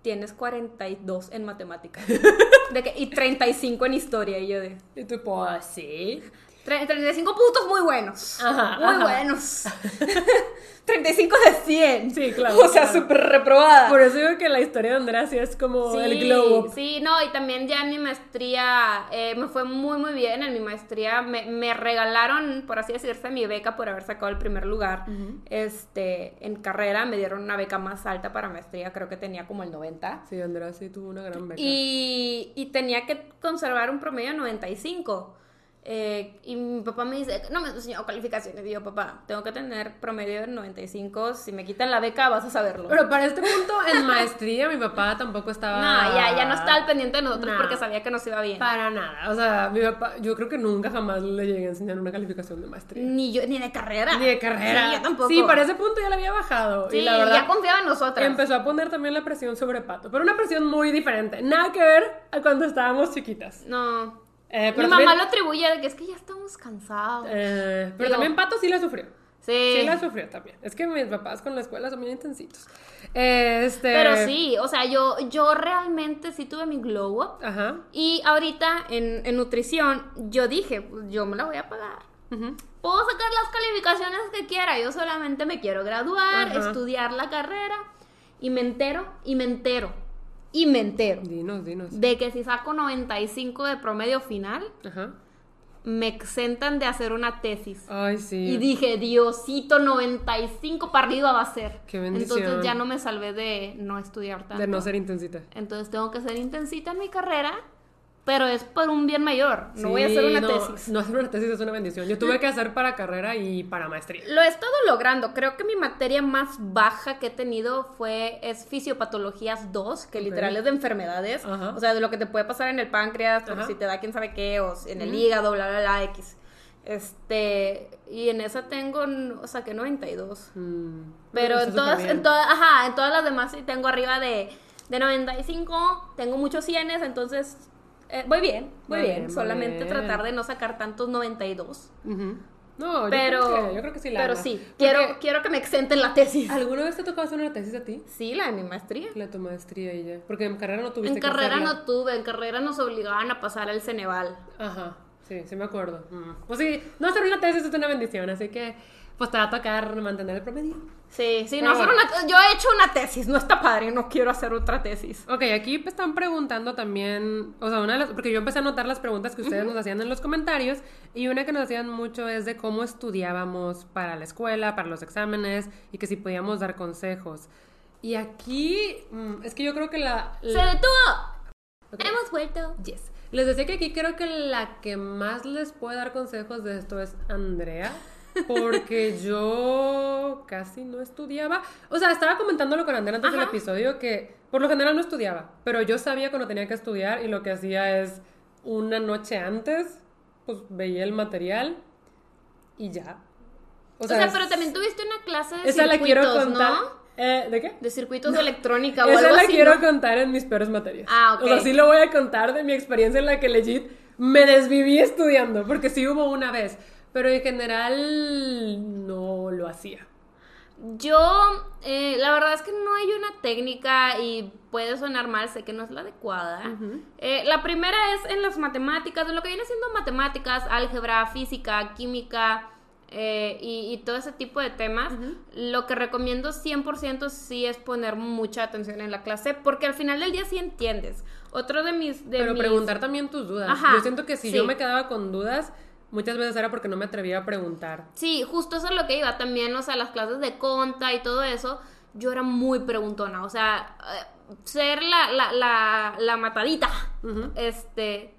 tienes 42 en matemáticas. de que, y 35 en historia. Y yo de, Y tú, pues, sí. "Tre- 35 puntos muy buenos. Ajá, muy ajá. buenos. 35 de 100. Sí, claro, O sea, claro. súper reprobada. Por eso digo que la historia de Andrea sí es como el globo. Sí, no, y también ya en mi maestría eh, me fue muy, muy bien. En mi maestría me, me regalaron, por así decirse, mi beca por haber sacado el primer lugar. Este, en carrera me dieron una beca más alta para maestría, creo que tenía como el 90. Sí, Andrea sí tuvo una gran beca. Y, y tenía que conservar un promedio de 95. Eh, y mi papá me dice, no me has enseñado calificaciones. Y yo, papá, tengo que tener promedio de 95. Si me quitan la beca, vas a saberlo. Pero para este punto, en maestría, mi papá tampoco estaba. no, ya, ya no estaba al pendiente de nosotros No. porque sabía que nos iba bien. Para nada. O sea, mi papá, yo creo que nunca jamás le llegué a enseñar una calificación de maestría. Ni yo, ni de carrera. Ni de carrera. Sí, yo tampoco. Sí, para ese punto ya la había bajado. Sí, y la verdad. ya confiaba en nosotras. Empezó a poner también la presión sobre Pato, pero una presión muy diferente. Nada que ver a cuando estábamos chiquitas. No. Eh, Mi mamá también, lo atribuye de que es que ya estamos cansados. eh, pero Digo- también Pato sí la sufrió. sí. Sí la sufrió también. Es que mis papás con la escuela son bien intensitos. Este... Pero sí, o sea, yo, yo realmente sí tuve mi glow up. Ajá. Y ahorita en, en nutrición, yo dije, pues, yo me la voy a pagar. Ujú. Puedo sacar las calificaciones que quiera, yo solamente me quiero graduar, Ajá. estudiar la carrera. Y me entero, y me entero, y me entero Dinos, dinos. de que si saco 95 de promedio final, Ajá. me exentan de hacer una tesis. Ay, sí. Y dije, Diosito, 95 para arriba va a ser. Qué bendición. Entonces ya no me salvé de no estudiar tanto. De no ser intensita. Entonces tengo que ser intensita en mi carrera pero es por un bien mayor. No voy a hacer una no, tesis. No hacer una tesis es una bendición. Yo tuve que hacer para carrera y para maestría. Lo he estado logrando. Creo que mi materia más baja que he tenido fue es fisiopatologías 2, que literal es de enfermedades. Ajá. O sea, de lo que te puede pasar en el páncreas, o Ajá. si te da quién sabe qué, o en el hígado, bla, bla, bla, X. Este, y en esa tengo, o sea, que 92. Mm, Pero está en todas, en todas, ajá, en todas las demás sí tengo arriba de, de 95, tengo muchos cienes, entonces eh, voy bien, voy Va bien. Solamente bien. tratar de no sacar tantos 92. Ujú. No, yo Pero, creo que, yo creo que sí la pero sí, Porque, quiero, quiero que me exenten la tesis. ¿Alguna vez te tocó hacer una tesis a ti? Sí, la de mi maestría. La tu maestría y ya. Porque en carrera no tuviste En que carrera hacerla. no tuve, en carrera nos obligaban a pasar al Ceneval. Ajá, sí, sí me acuerdo. Mm. Pues sí, no hacer una tesis es una bendición, así que pues te va a tocar mantener el promedio. Sí, sí, no hacer bueno. una- yo he hecho una tesis, no está padre, no quiero hacer otra tesis. Ok, aquí me están preguntando también, o sea, una de las, porque yo empecé a notar las preguntas que ustedes nos hacían en los comentarios y una que nos hacían mucho es de cómo estudiábamos para la escuela, para los exámenes y que si podíamos dar consejos. Y aquí, mm, es que yo creo que la... ¡Se la- detuvo! Ok. Hemos vuelto. Yes. Les decía que aquí creo que la que más les puede dar consejos de esto es Andrea. Porque yo casi no estudiaba. O sea, estaba comentándolo con Andrea antes del Ajá. episodio que por lo general no estudiaba. Pero yo sabía cuando tenía que estudiar y lo que hacía es una noche antes, pues veía el material y ya. O sea, es- pero también tuviste una clase de Esa la quiero circuitos, contar. ¿no? Eh, ¿De qué? De circuitos de electrónica o Esa algo la así. quiero ¿no? contar en mis peores materias. Ah, ok. O sea, sí lo voy a contar de mi experiencia en la que legit me desviví estudiando, porque sí hubo una vez, pero en general no lo hacía. Yo, eh, la verdad es que no hay una técnica y puede sonar mal, sé que no es la adecuada. Eh, la primera es en las matemáticas, de lo que viene siendo matemáticas, álgebra, física, química eh, y, y todo ese tipo de temas. Lo que recomiendo 100% sí es poner mucha atención en la clase, porque al final del día sí entiendes. Otro de mis... De pero mis- preguntar también tus dudas. Ajá, yo siento que si sí. yo me quedaba con dudas, muchas veces era porque no me atrevía a preguntar. Sí, justo eso es lo que iba también, o sea, las clases de conta y todo eso, yo era muy preguntona, o sea, eh, ser la, la, la, la matadita, este,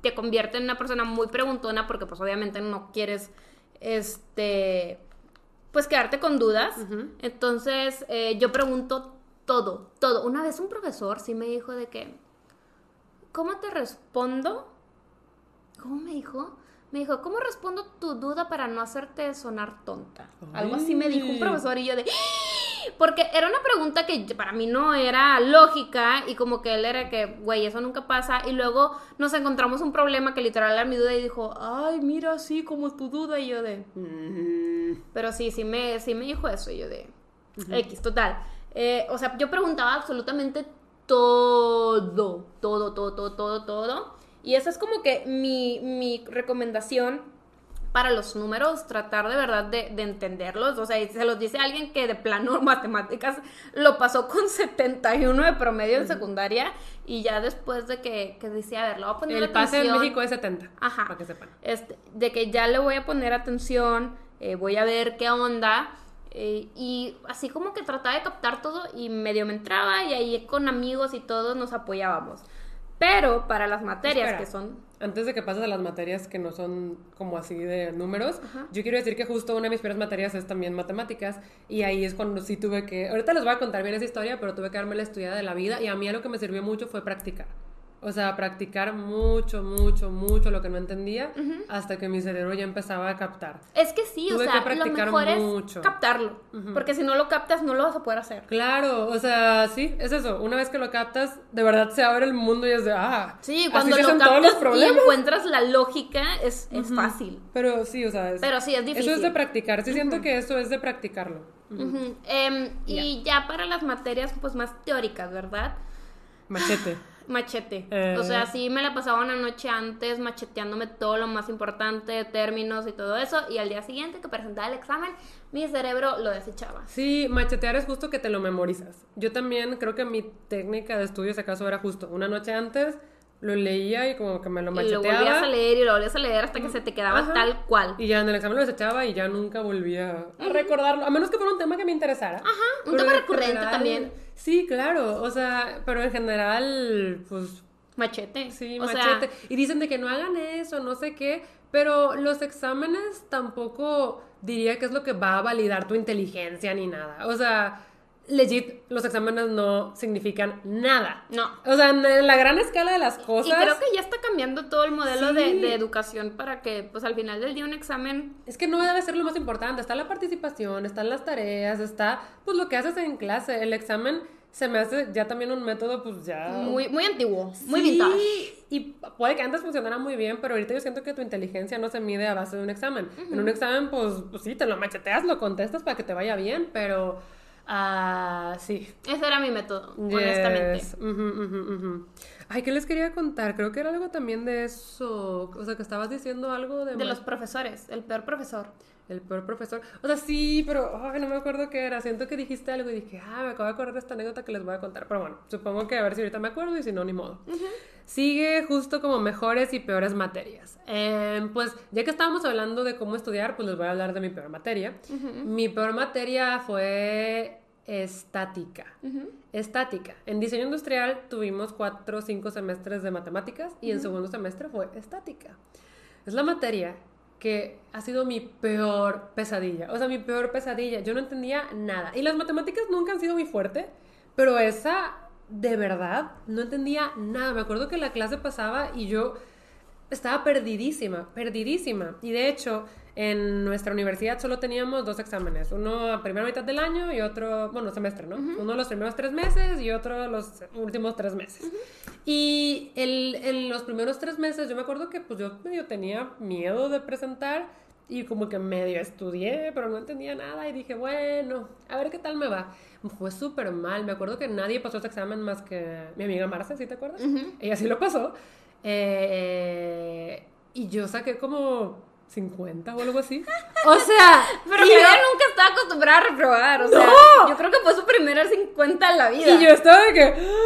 te convierte en una persona muy preguntona porque pues obviamente no quieres, este, pues quedarte con dudas. Entonces, eh, yo pregunto todo, todo. Una vez un profesor sí me dijo de que, ¿cómo te respondo? ¿Cómo me dijo? Me dijo, ¿cómo respondo tu duda para no hacerte sonar tonta? Algo así me dijo un profesor y yo de... "¡Ah!". Porque era una pregunta que para mí no era lógica y como que él era que, güey, eso nunca pasa. Y luego nos encontramos un problema que literal era mi duda y dijo, ay, mira, así como tu duda. Y yo de... Mm. Pero sí, sí me, sí me dijo eso y yo de... X, total. Eh, o sea, yo preguntaba absolutamente todo, todo, todo, todo, todo, todo. Y esa es como que mi, mi recomendación para los números, tratar de verdad de, de entenderlos. O sea, se los dice alguien que de plano matemáticas lo pasó con 71 de promedio en secundaria y ya después de que, que decía, a ver, lo voy a poner El pase en atención. México es 70. Ajá. Para que sepan. Este, de que ya le voy a poner atención, eh, voy a ver qué onda. eh, y así como que trataba de captar todo y medio me entraba y ahí con amigos y todos nos apoyábamos. Pero para las materias Espera. que son... Antes de que pases a las materias que no son como así de números, yo quiero decir que justo una de mis primeras materias es también matemáticas y ahí es cuando sí tuve que, ahorita les voy a contar bien esa historia, pero tuve que darme la estudiada de la vida y a mí lo que me sirvió mucho fue practicar. O sea, practicar mucho, mucho, mucho lo que no entendía hasta que mi cerebro ya empezaba a captar. Es que sí, Tuve o que sea, lo practicar mejor mucho. es captarlo. Porque si no lo captas, no lo vas a poder hacer. Claro, o sea, sí, es eso. Una vez que lo captas, de verdad se abre el mundo y es de, ah, Sí, así cuando se lo hacen todos los captas y problemas. encuentras la lógica, es, es fácil. Pero sí, o sea, es- Pero sí, es difícil. Eso es de practicar. Sí siento que eso es de practicarlo. Em, y ya para las materias pues más teóricas, ¿verdad? Machete. Machete. Eh. O sea, sí me la pasaba una noche antes macheteándome todo lo más importante, términos y todo eso. Y al día siguiente que presentaba el examen, mi cerebro lo desechaba. Sí, machetear es justo que te lo memorizas. Yo también creo que mi técnica de estudio, si acaso, era justo una noche antes, lo leía y como que me lo Y lo macheteaba. volvías a leer y lo volvías a leer hasta que se te quedaba Ajá. tal cual. Y ya en el examen lo desechaba y ya nunca volvía a recordarlo, a menos que fuera un tema que me interesara. Ajá, un Pero tema en recurrente general- también. Sí, claro, o sea, pero en general, pues Machete. Sí, O sea, machete. y dicen de que no hagan eso, no sé qué, pero los exámenes tampoco diría que es lo que va a validar tu inteligencia ni nada. O sea, legit, los exámenes no significan nada. No. O sea, en la gran escala de las cosas. Y creo que ya está cambiando todo el modelo de, Sí. de educación para que, pues al final del día, un examen. Es que no debe ser lo más importante. Está la participación, están las tareas, está pues lo que haces en clase. El examen se me hace ya también un método, pues ya. Muy, muy antiguo, muy vintage. Y puede que antes funcionara muy bien, pero ahorita yo siento que tu inteligencia no se mide a base de un examen. En un examen, pues, pues sí, te lo macheteas, lo contestas para que te vaya bien, pero. Ah, sí. Ese era mi método, honestamente. Ay, ¿qué les quería contar? Creo que era algo también de eso. O sea, que estabas diciendo algo de. De los profesores, el peor profesor. El peor profesor. O sea, sí, pero ay, no me acuerdo qué era. Siento que dijiste algo y dije, ah, me acabo de acordar de esta anécdota que les voy a contar. Pero bueno, supongo que a ver si ahorita me acuerdo y si no, ni modo. Sigue justo como mejores y peores materias. Em, pues ya que estábamos hablando de cómo estudiar, pues les voy a hablar de mi peor materia. Mi peor materia fue estática. Estática. En diseño industrial tuvimos cuatro o cinco semestres de matemáticas y en segundo semestre fue estática. Es la materia que ha sido mi peor pesadilla. O sea, mi peor pesadilla. Yo no entendía nada. Y las matemáticas nunca han sido mi fuerte, pero esa, de verdad, no entendía nada. Me acuerdo que la clase pasaba y yo estaba perdidísima, perdidísima. Y de hecho, en nuestra universidad solo teníamos dos exámenes, uno a primera mitad del año y otro, bueno, semestre, ¿no? Uno los primeros tres meses y otro los últimos tres meses. Y el- en los primeros tres meses yo me acuerdo que pues yo medio tenía miedo de presentar y como que medio estudié, pero no entendía nada y dije, bueno, a ver qué tal me va. Fue súper mal, me acuerdo que nadie pasó ese examen más que mi amiga Marce, ¿sí te acuerdas? Ella sí lo pasó. Eh, y yo saqué como 50 o algo así. O sea, Pero yo- ella nunca estaba acostumbrada a reprobar, o sea, ¡No! yo creo que fue su primera 50 en la vida. Y yo estaba de que.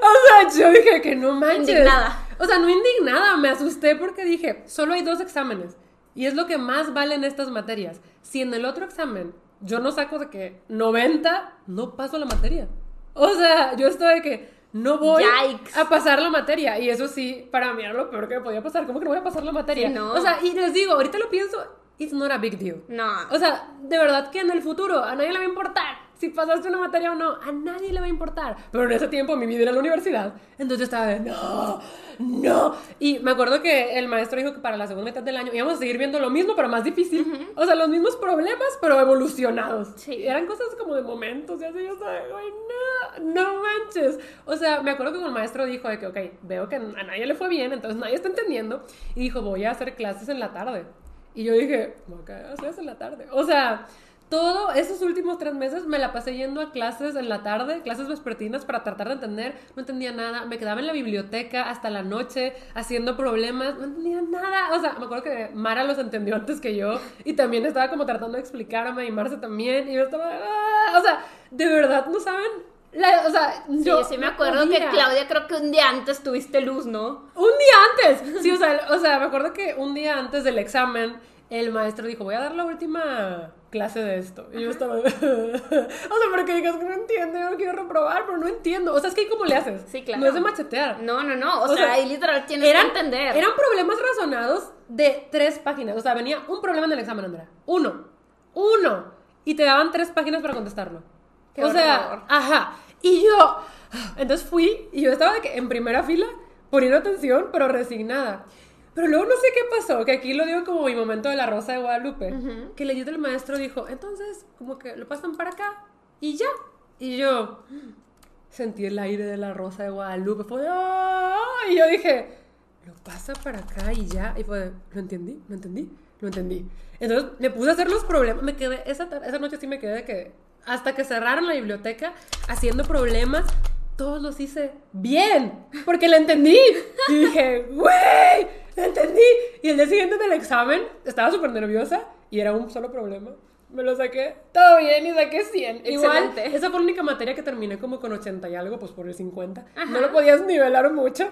O sea, yo dije que no manches. Indignada. O sea, no indignada, me asusté porque dije, solo hay dos exámenes. Y es lo que más vale en estas materias. Si en el otro examen yo no saco de que 90, no paso la materia. O sea, yo estaba de que no voy Yikes. a pasar la materia. Y eso sí, para mí era lo peor que me podía pasar. ¿Cómo que no voy a pasar la materia? Sí, no. O sea, y les digo, ahorita lo pienso, it's not a big deal. No. O sea, de verdad que en el futuro a nadie le va a importar si pasaste una materia o no, a nadie le va a importar. Pero en ese tiempo mi vida era la universidad, entonces yo estaba de no, no. Y me acuerdo que el maestro dijo que para la segunda mitad del año íbamos a seguir viendo lo mismo, pero más difícil. O sea, los mismos problemas, pero evolucionados. Sí. Eran cosas como de momentos y así, yo estaba, no, no manches. O sea, me acuerdo que el maestro dijo de que, ok, veo que a nadie le fue bien, entonces nadie está entendiendo. Y dijo, voy a hacer clases en la tarde. Y yo dije, no, ¿qué haces en la tarde? O sea, todo esos últimos tres meses me la pasé yendo a clases en la tarde, clases vespertinas para tratar de entender. No entendía nada. Me quedaba en la biblioteca hasta la noche haciendo problemas. No entendía nada. O sea, me acuerdo que Mara los entendió antes que yo y también estaba como tratando de explicarme y Marce también. Y yo estaba, "Ah". o sea, de verdad, ¿no saben? La- o sea, Sí, yo sí me acuerdo que. Claudia creo que un día antes tuviste luz, ¿no? Un día antes. Sí, o sea, o sea, me acuerdo que un día antes del examen, el maestro dijo, voy a dar la última clase de esto. Y yo estaba... o sea, porque digas que no entiendo, yo no quiero reprobar, pero no entiendo. O sea, es que ¿cómo le haces? Sí, claro. No es de machetear. No, no, no, o, O sea, sea, ahí literal tienes Eran, que entender. eran problemas razonados de tres páginas. O sea, venía un problema en el examen, Andrea. Uno. Uno. Y te daban tres páginas para contestarlo. Qué o sea, horror. ajá. Y yo, entonces fui y yo estaba de que en primera fila poniendo atención, pero resignada. Pero luego no sé qué pasó, que aquí lo digo como mi momento de la Rosa de Guadalupe, que el ayuda del maestro dijo, entonces, como que lo pasan para acá y ya. Y yo sentí el aire de la Rosa de Guadalupe, fue de, "Ah", y yo dije, lo pasa para acá y ya, y fue, de, lo entendí, lo entendí, lo entendí. Entonces me puse a hacer los problemas, me quedé, esa, esa noche sí me quedé de que, hasta que cerraron la biblioteca, haciendo problemas, todos los hice bien, porque la entendí. Y dije, güey, entendí. Y el día siguiente del examen, estaba súper nerviosa y era un solo problema. Me lo saqué todo bien y saqué 100. Igual, Excelente. esa fue la única materia que terminé como con 80 y algo, pues por el 50. No lo podías nivelar mucho,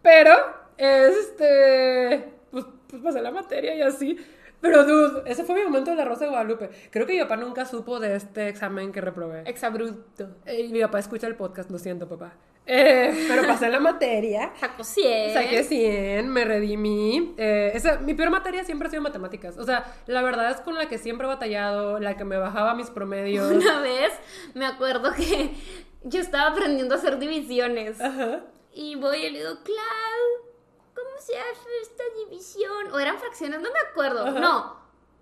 pero, este, pues, pues pasé la materia y así. Pero, dude, ese fue mi momento de la Rosa de Guadalupe. Creo que mi papá nunca supo de este examen que reprobé. Exabrupto. Y mi papá escucha el podcast, lo siento, papá. Eh, pero pasé la materia. Sacó 100. Saqué 100, me redimí. Eh, esa, mi peor materia siempre ha sido matemáticas. O sea, la verdad es con la que siempre he batallado, la que me bajaba mis promedios. Una vez me acuerdo que yo estaba aprendiendo a hacer divisiones. Ajá. Y voy y le digo, Clau, ¿cómo se hace esta división? O eran fracciones, no me acuerdo. Ajá. No.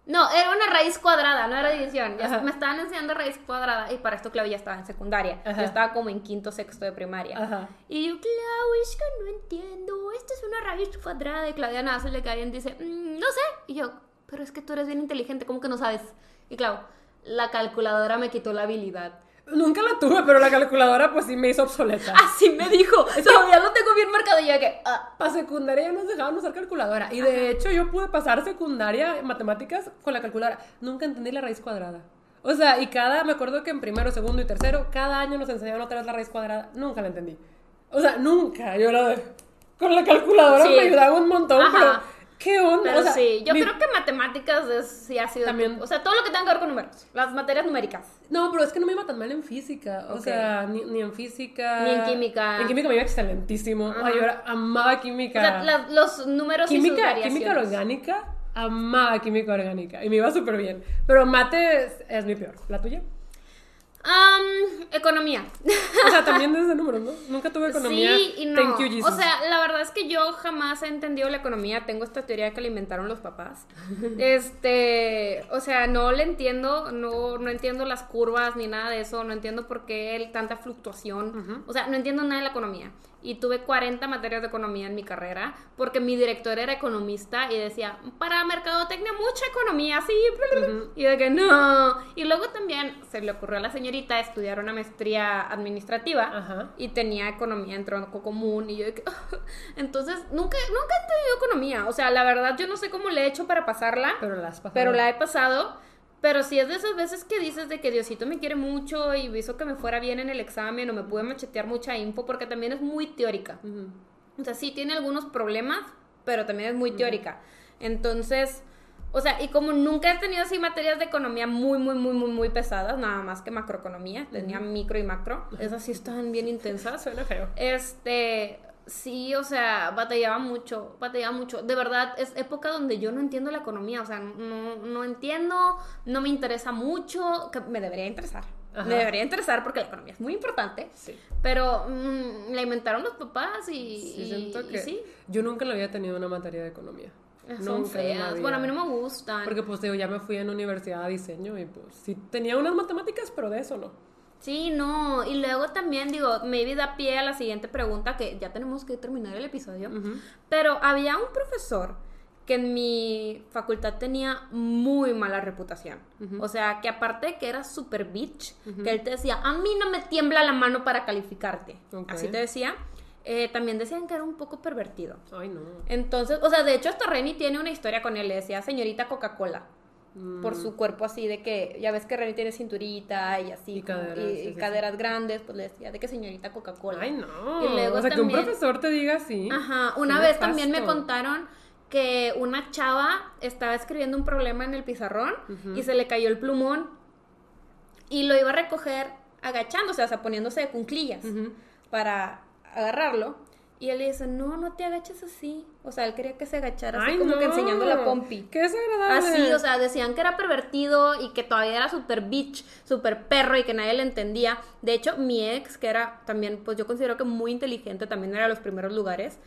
No, era una raíz cuadrada, no era división. Ya me estaban enseñando raíz cuadrada y para esto Clau ya estaba en secundaria. Ajá. Yo estaba como en quinto, sexto de primaria. Ajá. Y yo, Clau, es que no entiendo. Esta es una raíz cuadrada. Y Claudia nada se le cae y dice, "Mm, no sé. Y yo, pero es que tú eres bien inteligente, ¿cómo que no sabes? Y Clau, la calculadora me quitó la habilidad. Nunca la tuve, pero la calculadora pues sí me hizo obsoleta. Así me dijo. Todavía lo tengo bien marcado. Y yo que, ah. Para secundaria ya nos dejaban usar calculadora. Y de hecho yo pude pasar secundaria en matemáticas con la calculadora. Nunca entendí la raíz cuadrada. O sea, y cada, me acuerdo que en primero, segundo y tercero, cada año nos enseñaban otra vez la raíz cuadrada. Nunca la entendí. O sea, nunca. Yo la de... Con la calculadora Sí. me ayudaba un montón, Ajá. pero... ¿Qué onda? Pero O sea, sí, yo mi- creo que matemáticas es- sí ha sido. También. O sea, todo lo que tenga que ver con números. Las materias numéricas. No, pero es que no me iba tan mal en física. O Ok. sea, ni, ni en física. Ni en química. En química me iba excelentísimo. Ajá. Ay, yo era- amaba química. O sea, las- los números y sus química, química orgánica, amaba química orgánica y me iba súper bien. Pero mate es, es mi peor. ¿La tuya? Am, economía. O sea, también desde números, ¿no? Nunca tuve economía. Sí y no. Thank you, Jesus. o sea, la verdad es que yo jamás he entendido la economía. Tengo esta teoría que le inventaron los papás. este, o sea, no le entiendo, no, no entiendo las curvas ni nada de eso. No entiendo por qué el, tanta fluctuación. O sea, no entiendo nada de la economía. Y tuve 40 materias de economía en mi carrera porque mi director era economista y decía, para mercadotecnia mucha economía, sí. Y de que no. Y luego también se le ocurrió a la señorita estudiar una maestría administrativa Ajá. y tenía economía en tronco común y yo de que, entonces nunca nunca he entendido economía o sea la verdad yo no sé cómo le he hecho para pasarla Pero las pasado. pero la he pasado pero sí es de esas veces que dices de que Diosito me quiere mucho y hizo que me fuera bien en el examen o me pude machetear mucha info porque también es muy teórica o sea, sí tiene algunos problemas, pero también es muy teórica. Entonces, o sea, y como nunca he tenido así materias de economía muy, muy, muy, muy, muy pesadas, nada más que macroeconomía, tenía micro y macro, esas sí estaban bien intensas. Suena feo. Este, sí, o sea, batallaba mucho, batallaba mucho. De verdad, es época donde yo no entiendo la economía, o sea, no, no entiendo, no me interesa mucho, que me debería interesar. Ajá. Me debería interesar porque la economía es muy importante. Sí. Pero mm, la inventaron los papás y, Sí, y yo nunca lo había tenido una materia de economía. Son Nunca en la feas. Bueno, a mí no me gustan. Porque pues digo, ya me fui en universidad a diseño y pues sí tenía unas matemáticas, pero de eso no. Sí, no. Y luego también, digo, maybe da pie a la siguiente pregunta que ya tenemos que terminar el episodio. Pero había un profesor que en mi facultad tenía muy mala reputación. O sea, que aparte de que era super bitch, que él te decía, a mí no me tiembla la mano para calificarte. Así te decía. Eh, también decían que era un poco pervertido. Ay, no. Entonces, o sea, de hecho hasta Renny tiene una historia con él, le decía señorita Coca-Cola. Mm. Por su cuerpo así de que, ya ves que Renny tiene cinturita y así, Y caderas, y- sí, y sí, caderas grandes, pues le decía de que señorita Coca-Cola. Ay, no. Y luego o sea, que un profesor te diga así. Ajá, una vez también me contaron que una chava estaba escribiendo un problema en el pizarrón y se le cayó el plumón y lo iba a recoger agachándose, o sea, poniéndose de cunclillas para agarrarlo. Y él le dice, no, no te agaches así. O sea, él quería que se agachara así Ay, como que no. enseñando la pompi. Qué desagradable. Así, o sea, decían que era pervertido y que todavía era súper bitch, súper perro y que nadie le entendía. De hecho, mi ex, que era también, pues yo considero que muy inteligente, también era de los primeros lugares,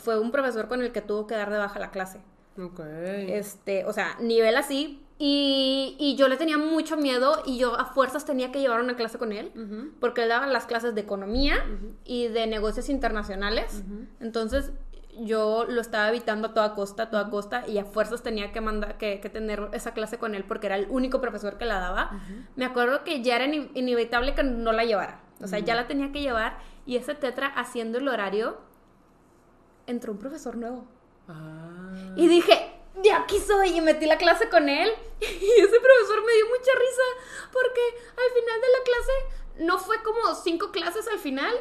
fue un profesor con el que tuvo que dar de baja la clase. Ok. Este, o sea, nivel así. Y, y yo le tenía mucho miedo y yo a fuerzas tenía que llevar una clase con él, Ujú. porque él daba las clases de economía y de negocios internacionales. Entonces yo lo estaba evitando a toda costa, a toda costa, y a fuerzas tenía que, mandar, que, que tener esa clase con él porque era el único profesor que la daba. Me acuerdo que ya era inevitable que no la llevara. O sea, ya la tenía que llevar y ese tetra haciendo el horario, entró un profesor nuevo. Ah. Y dije, de aquí soy. Y metí la clase con él. Y ese profesor me dio mucha risa. Porque al final de la clase, no fue como cinco clases al final.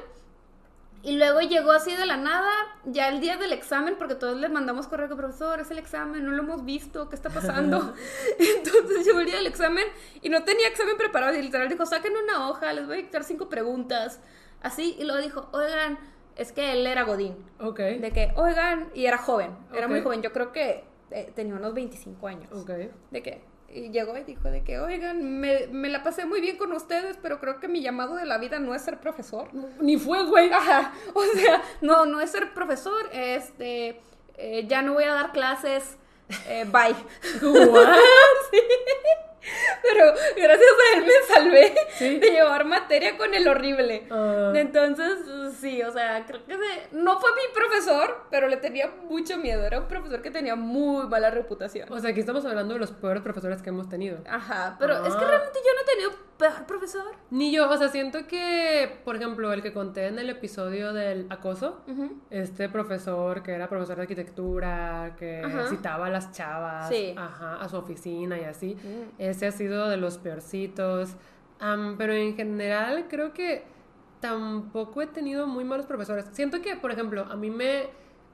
Y luego llegó así de la nada, ya el día del examen, porque todos le mandamos correo que profesor, es el examen, no lo hemos visto, ¿qué está pasando? Entonces llegó el día del examen y no tenía examen preparado. Y literal dijo, saquen una hoja, les voy a dictar cinco preguntas. así, y luego dijo, oigan, es que él era Godín. Ok. De que, oigan, y era joven, era muy Ok. joven, yo creo que eh, tenía unos 25 años. Ok. De que, y llegó y dijo de que, oigan, me, me la pasé muy bien con ustedes, pero creo que mi llamado de la vida no es ser profesor. Ni fue, güey. Ajá, o sea, no, no es ser profesor, este, eh, ya no voy a dar clases, eh, bye. What? Sí. Pero gracias a él me salvé Sí. de llevar materia con el horrible. Ah. Entonces, sí, o sea, creo que se- no fue mi profesor, pero le tenía mucho miedo. Era un profesor que tenía muy mala reputación. O sea, aquí estamos hablando de los peores profesores que hemos tenido. Ajá, pero es que Ah. realmente yo no he tenido peor profesor. Ni yo, o sea, siento que, por ejemplo, el que conté en el episodio del acoso, este profesor que era profesor de arquitectura, que Ajá. citaba a las chavas Sí. ajá, a su oficina y así, Mm. ese ha sido de los peorcitos. Am, pero en general creo que tampoco he tenido muy malos profesores. Siento que, por ejemplo, a mí me,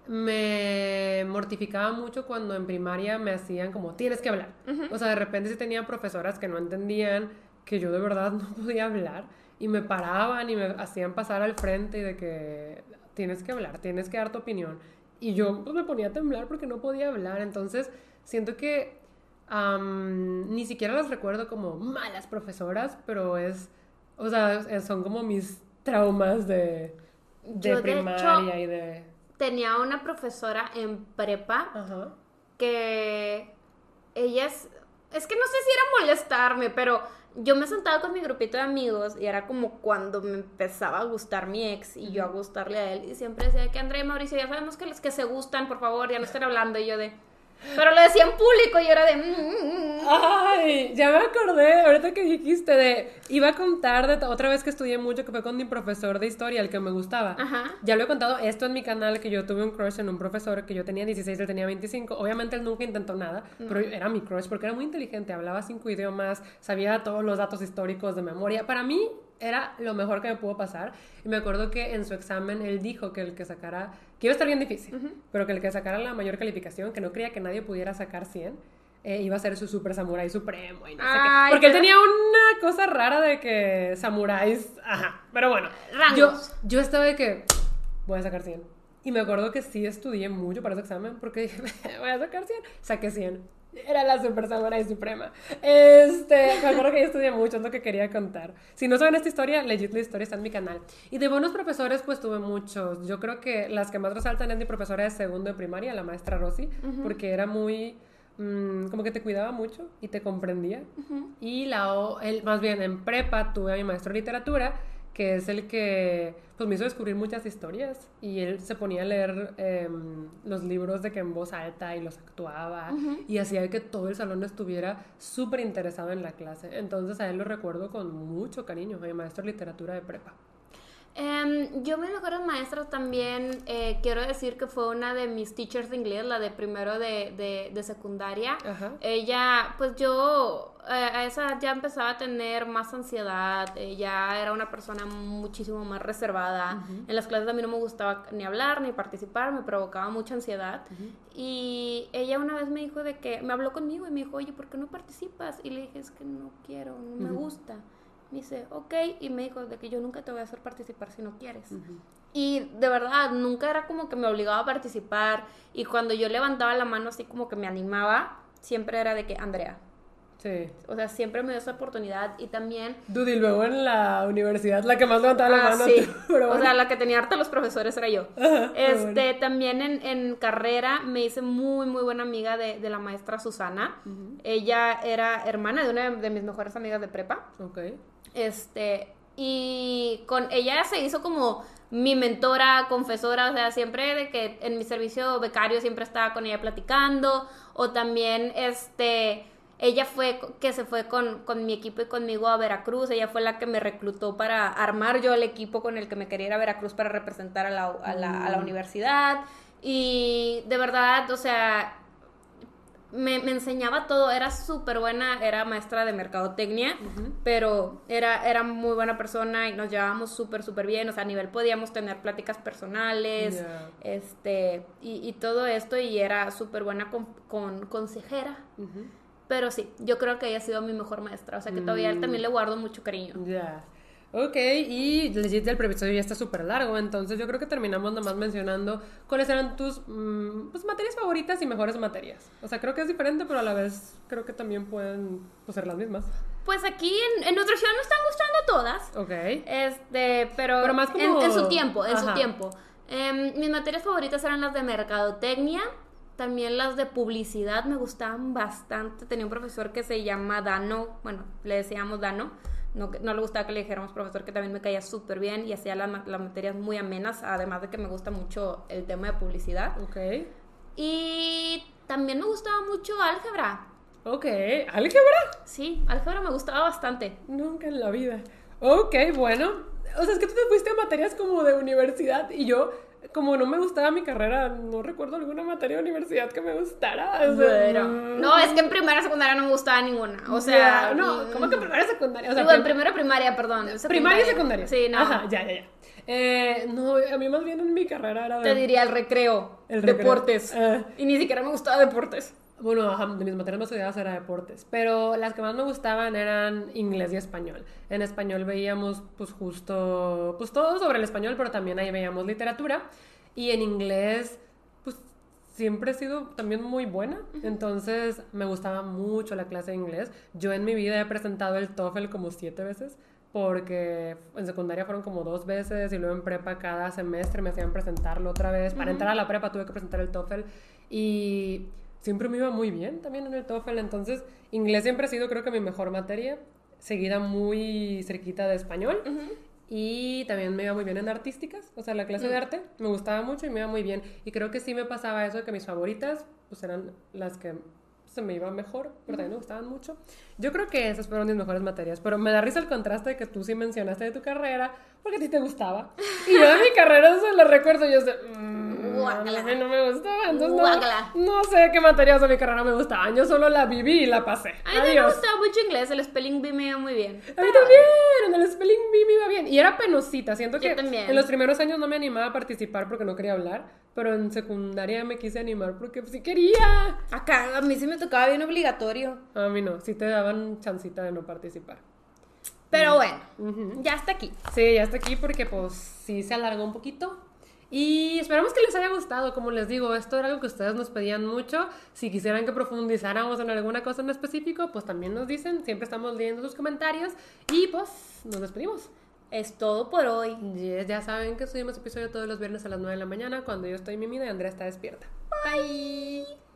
me mortificaba mucho cuando en primaria me hacían como, tienes que hablar. O sea, de repente sí tenía profesoras que no entendían que yo de verdad no podía hablar y me paraban y me hacían pasar al frente y de que tienes que hablar, tienes que dar tu opinión. Y yo pues, me ponía a temblar porque no podía hablar. Entonces, siento que ni siquiera las recuerdo como malas profesoras, pero es, o sea, son como mis traumas de, de Yo, de primaria hecho- y de... Tenía una profesora en prepa Ajá. que ella es, es que no sé si era molestarme, pero yo me sentaba con mi grupito de amigos y era como cuando me empezaba a gustar mi ex y yo a gustarle a él y siempre decía que Andrea y Mauricio ya sabemos que los que se gustan, por favor, ya no estén hablando y yo de... Pero lo decía en público y era de... "Mm, mm, mm". Ay, ya me acordé, ahorita que dijiste de, iba a contar de otra vez que estudié mucho, que fue con mi profesor de historia, el que me gustaba. Ajá. Ya lo he contado esto en mi canal, que yo tuve un crush en un profesor que yo tenía 16, él tenía 25. Obviamente él nunca intentó nada, pero era mi crush porque era muy inteligente, hablaba cinco idiomas, sabía todos los datos históricos de memoria. Para mí era lo mejor que me pudo pasar. Y me acuerdo que en su examen él dijo que el que sacara, que iba a estar bien difícil, pero que el que sacara la mayor calificación, que no creía que nadie pudiera sacar 100, eh, iba a ser su super samurái supremo y no sé Ay, qué. Porque él tenía una cosa rara de que samuráis, ajá, pero bueno. Rangos. Yo, yo estaba de que voy a sacar 100. Y me acuerdo que sí estudié mucho para ese examen porque dije, voy a sacar 100. Saqué 100. Era la super samurai suprema. Este, me acuerdo que yo estudié mucho, es lo que quería contar. Si no saben esta historia, legit la historia está en mi canal. Y de buenos profesores, pues tuve muchos. Yo creo que las que más resaltan es mi profesora de segundo de primaria, la maestra Rosy, porque era muy mm, como que te cuidaba mucho y te comprendía. Y la, o- el, más bien en prepa tuve a mi maestro de literatura, que es el que pues, me hizo descubrir muchas historias. Y él se ponía a leer em, los libros de que en voz alta y los actuaba. Y hacía que todo el salón estuviera súper interesado en la clase. Entonces a él lo recuerdo con mucho cariño, mi maestro de literatura de prepa. Em, yo mis mejores maestras también eh, quiero decir que fue una de mis teachers de inglés, la de primero de, de, de secundaria. Ajá. Ella, pues yo eh, a esa edad ya empezaba a tener más ansiedad, ella era una persona muchísimo más reservada. En las clases a mí no me gustaba ni hablar ni participar, me provocaba mucha ansiedad. Y ella una vez me dijo de que, me habló conmigo y me dijo, oye, ¿por qué no participas? Y le dije, es que no quiero, no me gusta. Me dice, ok, y me dijo de que yo nunca te voy a hacer participar si no quieres. Y de verdad, nunca era como que me obligaba a participar. Y cuando yo levantaba la mano así como que me animaba, siempre era de que, Andrea. Sí. O sea, siempre me dio esa oportunidad. Y también... Dudy, luego en la universidad, la que más levantaba la Ah, mano. sí. tú, pero O sea, la que tenía harta los profesores era yo. Ajá, Este, también en, en carrera me hice muy, muy buena amiga de, de la maestra Susana. Ella era hermana de una de mis mejores amigas de prepa. Ok. Este, y con ella se hizo como mi mentora, confesora, o sea, siempre de que en mi servicio becario siempre estaba con ella platicando, o también, este, ella fue que se fue con, con mi equipo y conmigo a Veracruz, ella fue la que me reclutó para armar yo el equipo con el que me quería ir a Veracruz para representar a la, a la, a la universidad, y de verdad, o sea, me, me enseñaba todo, era súper buena, era maestra de mercadotecnia, pero era, era muy buena persona y nos llevábamos súper, súper bien, o sea, a nivel podíamos tener pláticas personales, este, y, y todo esto, y era súper buena con, con consejera, pero sí, yo creo que ella ha sido mi mejor maestra, o sea, que todavía Mm. también le guardo mucho cariño. Ya. Ok, y legit el preepisodio ya está súper largo, entonces yo creo que terminamos nomás mencionando cuáles eran tus mm, pues, materias favoritas y mejores materias. O sea, creo que es diferente, pero a la vez creo que también pueden pues, ser las mismas. Pues aquí en, en nutrición me están gustando todas. Ok. Este, pero, Pero más como- en, en su tiempo, en su Ajá. tiempo. Em, mis materias favoritas eran las de mercadotecnia, también las de publicidad me gustaban bastante. Tenía un profesor que se llama Dano, bueno, le decíamos Dano. No, no le gustaba que le dijéramos profesor, que también me caía súper bien y hacía la las materias muy amenas, además de que me gusta mucho el tema de publicidad. Ok. Y también me gustaba mucho álgebra. Ok. ¿Álgebra? Sí, álgebra me gustaba bastante. Nunca en la vida. Ok, bueno. O sea, es que tú te fuiste a materias como de universidad y yo, como no me gustaba mi carrera, no recuerdo alguna materia de universidad que me gustara. O sea, Bueno, no, es que en primaria y secundaria no me gustaba ninguna. O sea, ya, no, mm, ¿cómo que primaria y secundaria? O sea, digo, en primaria, perdón. primaria y secundaria. Sí, no. Ajá, ya, ya, ya. Eh, no, a mí más bien en mi carrera era de... Te diría el recreo, El recreo. deportes. Ah. Y ni siquiera me gustaba deportes. Bueno, ajá, de mis materias más odiadas era deportes, pero las que más me gustaban eran inglés y español. En español veíamos, pues justo, pues todo sobre el español, pero también ahí veíamos literatura. Y en inglés, pues siempre he sido también muy buena, entonces me gustaba mucho la clase de inglés. Yo en mi vida he presentado el TOEFL como siete veces. Porque en secundaria fueron como dos veces y luego en prepa cada semestre me hacían presentarlo otra vez. Para entrar a la prepa tuve que presentar el TOEFL y siempre me iba muy bien también en el TOEFL. Entonces, inglés siempre ha sido creo que mi mejor materia, seguida muy cerquita de español. Y también me iba muy bien en artísticas, o sea, la clase de arte me gustaba mucho y me iba muy bien. Y creo que sí me pasaba eso de que mis favoritas pues eran las que se me iba mejor, pero también me gustaban mucho. Yo creo que esas fueron mis mejores materias, pero me da risa el contraste de que tú sí mencionaste de tu carrera, porque a ti te gustaba. Y yo de mi carrera se lo recuerdo, yo sé, mm, a mí no me gustaba, entonces no, no sé qué materias de mi carrera me gustaban, yo solo la viví y la pasé. A mí me gustaba mucho inglés, el spelling bee me iba muy bien. A mí también, en el Spelling Bee me iba bien. Y era penosita, siento que en los primeros años no me animaba a participar porque no quería hablar, pero en secundaria me quise animar porque sí quería. Acá a mí sí me tocaba bien obligatorio. A mí no, sí te daban chancita de no participar. Pero bueno, Ujú. ya está aquí. Sí, ya está aquí porque pues sí se alargó un poquito. Y esperamos que les haya gustado, como les digo, esto era algo que ustedes nos pedían mucho. Si quisieran que profundizáramos en alguna cosa en específico, pues también nos dicen, siempre estamos leyendo sus comentarios y pues nos despedimos. Es todo por hoy. Yes, ya saben que subimos episodio todos los viernes a las 9 de la mañana cuando yo estoy mimida y Andrea está despierta. Bye.